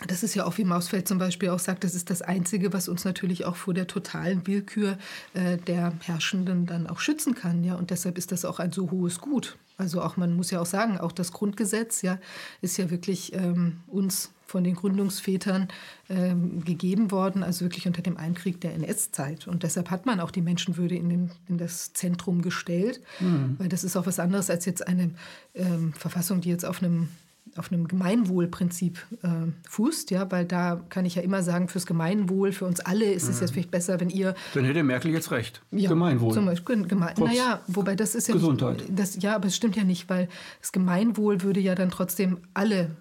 das ist ja auch, wie Mausfeld zum Beispiel auch sagt, das ist das Einzige, was uns natürlich auch vor der totalen Willkür äh, der Herrschenden dann auch schützen kann. Ja? Und deshalb ist das auch ein so hohes Gut. Also auch, man muss ja auch sagen, auch das Grundgesetz ja, ist ja wirklich ähm, uns von den Gründungsvätern ähm, gegeben worden, also wirklich unter dem Einkrieg der NS-Zeit. Und deshalb hat man auch die Menschenwürde in, den, in das Zentrum gestellt, mhm. weil das ist auch was anderes als jetzt eine ähm, Verfassung, die jetzt auf einem auf einem Gemeinwohlprinzip äh, fußt, ja, weil da kann ich ja immer sagen, fürs Gemeinwohl, für uns alle ist es mhm. jetzt vielleicht besser, wenn ihr. Dann hätte Merkel jetzt recht. Ja, Gemeinwohl. Zum Beispiel, geme naja, wobei das ist ja. Gesundheit. Nicht, das, ja, aber es stimmt ja nicht, weil das Gemeinwohl würde ja dann trotzdem alle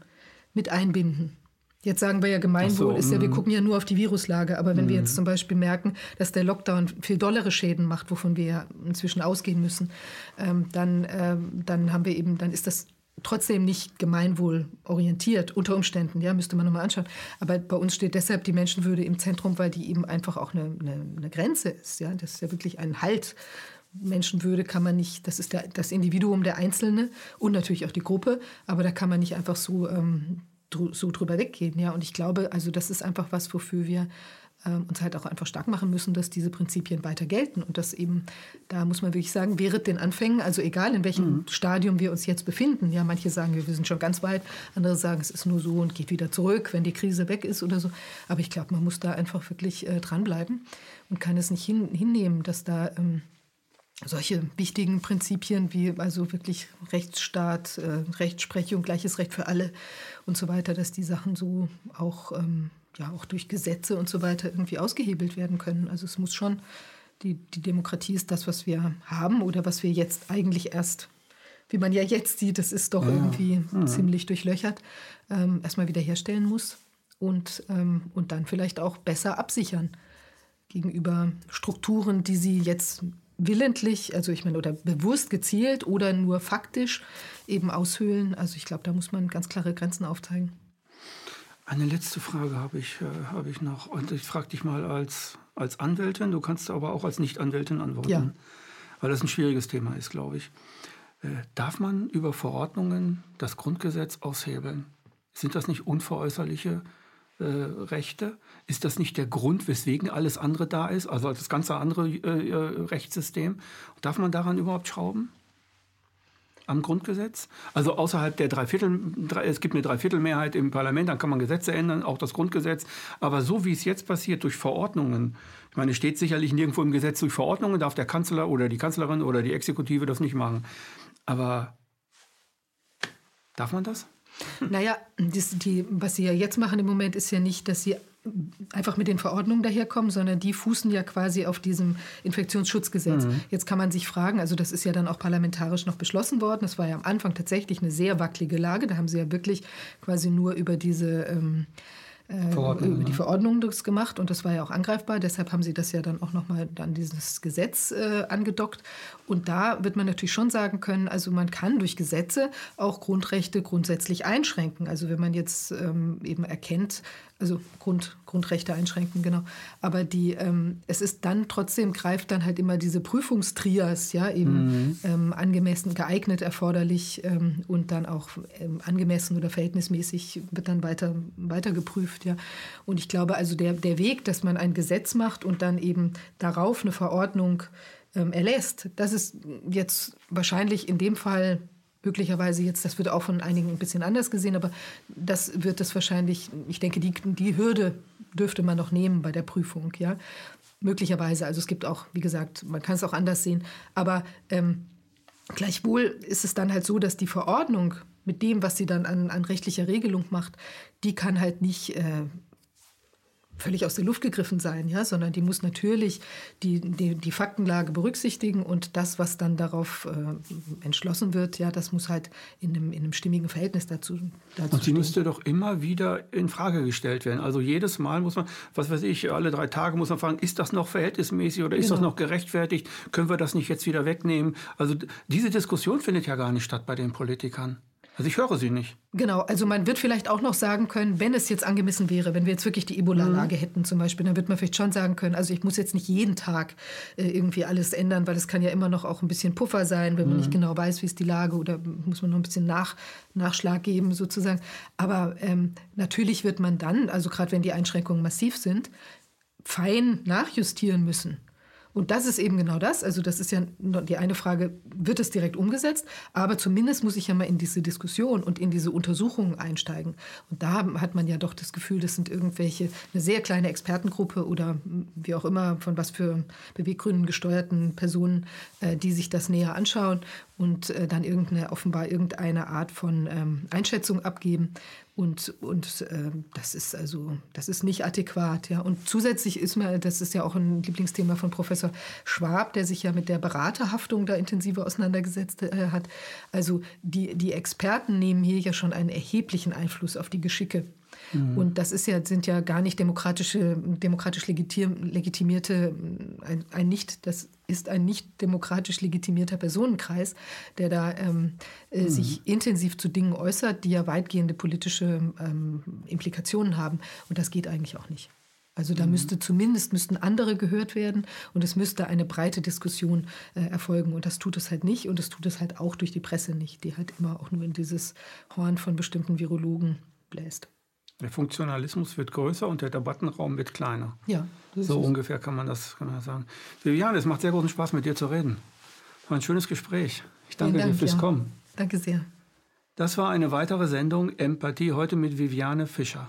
mit einbinden. Jetzt sagen wir ja, Gemeinwohl so, ist ja, wir mhm. gucken ja nur auf die Viruslage. Aber wenn wir jetzt mhm. zum Beispiel merken, dass der Lockdown viel dollere Schäden macht, wovon wir ja inzwischen ausgehen müssen, ähm, dann, ähm, dann haben wir eben, dann ist das trotzdem nicht gemeinwohlorientiert, unter Umständen, ja, müsste man nochmal anschauen. Aber bei uns steht deshalb die Menschenwürde im Zentrum, weil die eben einfach auch eine, eine, eine Grenze ist. Ja? Das ist ja wirklich ein Halt. Menschenwürde kann man nicht, das ist der, das Individuum, der Einzelne und natürlich auch die Gruppe, aber da kann man nicht einfach so, ähm, so drüber weggehen. Ja? Und ich glaube, also das ist einfach was, wofür wir uns halt auch einfach stark machen müssen, dass diese Prinzipien weiter gelten und dass eben, da muss man wirklich sagen, während den Anfängen, also egal in welchem mhm. Stadium wir uns jetzt befinden, ja, manche sagen, wir sind schon ganz weit, andere sagen, es ist nur so und geht wieder zurück, wenn die Krise weg ist oder so. Aber ich glaube, man muss da einfach wirklich äh, dranbleiben und kann es nicht hin, hinnehmen, dass da ähm, solche wichtigen Prinzipien wie also wirklich Rechtsstaat, äh, Rechtsprechung, gleiches Recht für alle und so weiter, dass die Sachen so auch ähm, ja auch durch Gesetze und so weiter irgendwie ausgehebelt werden können. Also es muss schon, die, die Demokratie ist das, was wir haben oder was wir jetzt eigentlich erst, wie man ja jetzt sieht, das ist doch ja. irgendwie ja. ziemlich durchlöchert, ähm, erstmal wiederherstellen muss und, ähm, und dann vielleicht auch besser absichern gegenüber Strukturen, die sie jetzt willentlich, also ich meine, oder bewusst gezielt oder nur faktisch eben aushöhlen. Also ich glaube, da muss man ganz klare Grenzen aufzeigen. Eine letzte Frage habe ich, äh, habe ich noch. Und ich frage dich mal als, als Anwältin, du kannst aber auch als Nicht-Anwältin antworten, ja. weil das ein schwieriges Thema ist, glaube ich. Äh, darf man über Verordnungen das Grundgesetz aushebeln? Sind das nicht unveräußerliche äh, Rechte? Ist das nicht der Grund, weswegen alles andere da ist, also das ganze andere äh, Rechtssystem? Darf man daran überhaupt schrauben? Am Grundgesetz. Also außerhalb der Dreiviertel, es gibt eine Dreiviertelmehrheit im Parlament, dann kann man Gesetze ändern, auch das Grundgesetz. Aber so wie es jetzt passiert durch Verordnungen, ich meine, steht sicherlich nirgendwo im Gesetz durch Verordnungen, darf der Kanzler oder die Kanzlerin oder die Exekutive das nicht machen. Aber darf man das? Naja, das, die, was Sie ja jetzt machen im Moment ist ja nicht, dass Sie einfach mit den Verordnungen daherkommen, sondern die fußen ja quasi auf diesem Infektionsschutzgesetz. Mhm. Jetzt kann man sich fragen, also das ist ja dann auch parlamentarisch noch beschlossen worden. Das war ja am Anfang tatsächlich eine sehr wackelige Lage. Da haben sie ja wirklich quasi nur über diese ähm, äh, Verordnung, über die Verordnung das gemacht und das war ja auch angreifbar. Deshalb haben sie das ja dann auch nochmal an dieses Gesetz äh, angedockt. Und da wird man natürlich schon sagen können, also man kann durch Gesetze auch Grundrechte grundsätzlich einschränken. Also wenn man jetzt ähm, eben erkennt, also Grund, Grundrechte einschränken, genau. Aber die, ähm, es ist dann trotzdem, greift dann halt immer diese Prüfungstrias, ja, eben mhm. ähm, angemessen, geeignet, erforderlich ähm, und dann auch ähm, angemessen oder verhältnismäßig wird dann weiter, weiter geprüft, ja. Und ich glaube also der, der Weg, dass man ein Gesetz macht und dann eben darauf eine Verordnung ähm, erlässt, das ist jetzt wahrscheinlich in dem Fall möglicherweise jetzt, das wird auch von einigen ein bisschen anders gesehen, aber das wird es wahrscheinlich, ich denke, die, die Hürde dürfte man noch nehmen bei der Prüfung, ja. Möglicherweise, also es gibt auch, wie gesagt, man kann es auch anders sehen, aber ähm, gleichwohl ist es dann halt so, dass die Verordnung mit dem, was sie dann an, an rechtlicher Regelung macht, die kann halt nicht äh, völlig aus der Luft gegriffen sein, ja, sondern die muss natürlich die, die, die Faktenlage berücksichtigen und das, was dann darauf äh, entschlossen wird, ja, das muss halt in einem, in einem stimmigen Verhältnis dazu, dazu Und sie müsste doch immer wieder in Frage gestellt werden. Also jedes Mal muss man, was weiß ich, alle drei Tage muss man fragen, ist das noch verhältnismäßig oder ist genau. das noch gerechtfertigt? Können wir das nicht jetzt wieder wegnehmen? Also diese Diskussion findet ja gar nicht statt bei den Politikern. Also ich höre sie nicht. Genau, also man wird vielleicht auch noch sagen können, wenn es jetzt angemessen wäre, wenn wir jetzt wirklich die Ebola-Lage mhm. hätten zum Beispiel, dann wird man vielleicht schon sagen können, also ich muss jetzt nicht jeden Tag äh, irgendwie alles ändern, weil es kann ja immer noch auch ein bisschen Puffer sein, wenn man nicht mhm. genau weiß, wie ist die Lage oder muss man noch ein bisschen nach, Nachschlag geben sozusagen. Aber ähm, natürlich wird man dann, also gerade wenn die Einschränkungen massiv sind, fein nachjustieren müssen. Und das ist eben genau das. Also das ist ja die eine Frage, wird es direkt umgesetzt? Aber zumindest muss ich ja mal in diese Diskussion und in diese Untersuchungen einsteigen. Und da hat man ja doch das Gefühl, das sind irgendwelche, eine sehr kleine Expertengruppe oder wie auch immer, von was für Beweggründen gesteuerten Personen, äh, die sich das näher anschauen und äh, dann irgendeine, offenbar irgendeine Art von ähm, Einschätzung abgeben. Und, und äh, das ist also, das ist nicht adäquat. Ja. Und zusätzlich ist mir, das ist ja auch ein Lieblingsthema von Professor Schwab, der sich ja mit der Beraterhaftung da intensiver auseinandergesetzt äh, hat. Also die, die Experten nehmen hier ja schon einen erheblichen Einfluss auf die Geschicke Mhm. Und das ist ja, sind ja gar nicht demokratische, demokratisch legitimierte, ein, ein, nicht, das ist ein nicht demokratisch legitimierter Personenkreis, der da ähm, äh, mhm. sich intensiv zu Dingen äußert, die ja weitgehende politische ähm, Implikationen haben. Und das geht eigentlich auch nicht. Also da mhm. müsste zumindest müssten andere gehört werden und es müsste eine breite Diskussion äh, erfolgen und das tut es halt nicht und es tut es halt auch durch die Presse nicht, die halt immer auch nur in dieses Horn von bestimmten Virologen bläst. Der Funktionalismus wird größer und der Debattenraum wird kleiner. Ja. So ungefähr kann man, das, kann man das sagen. Viviane, es macht sehr großen Spaß, mit dir zu reden. War ein schönes Gespräch. Ich danke Dank, dir fürs ja. Kommen. Danke sehr. Das war eine weitere Sendung Empathie heute mit Viviane Fischer.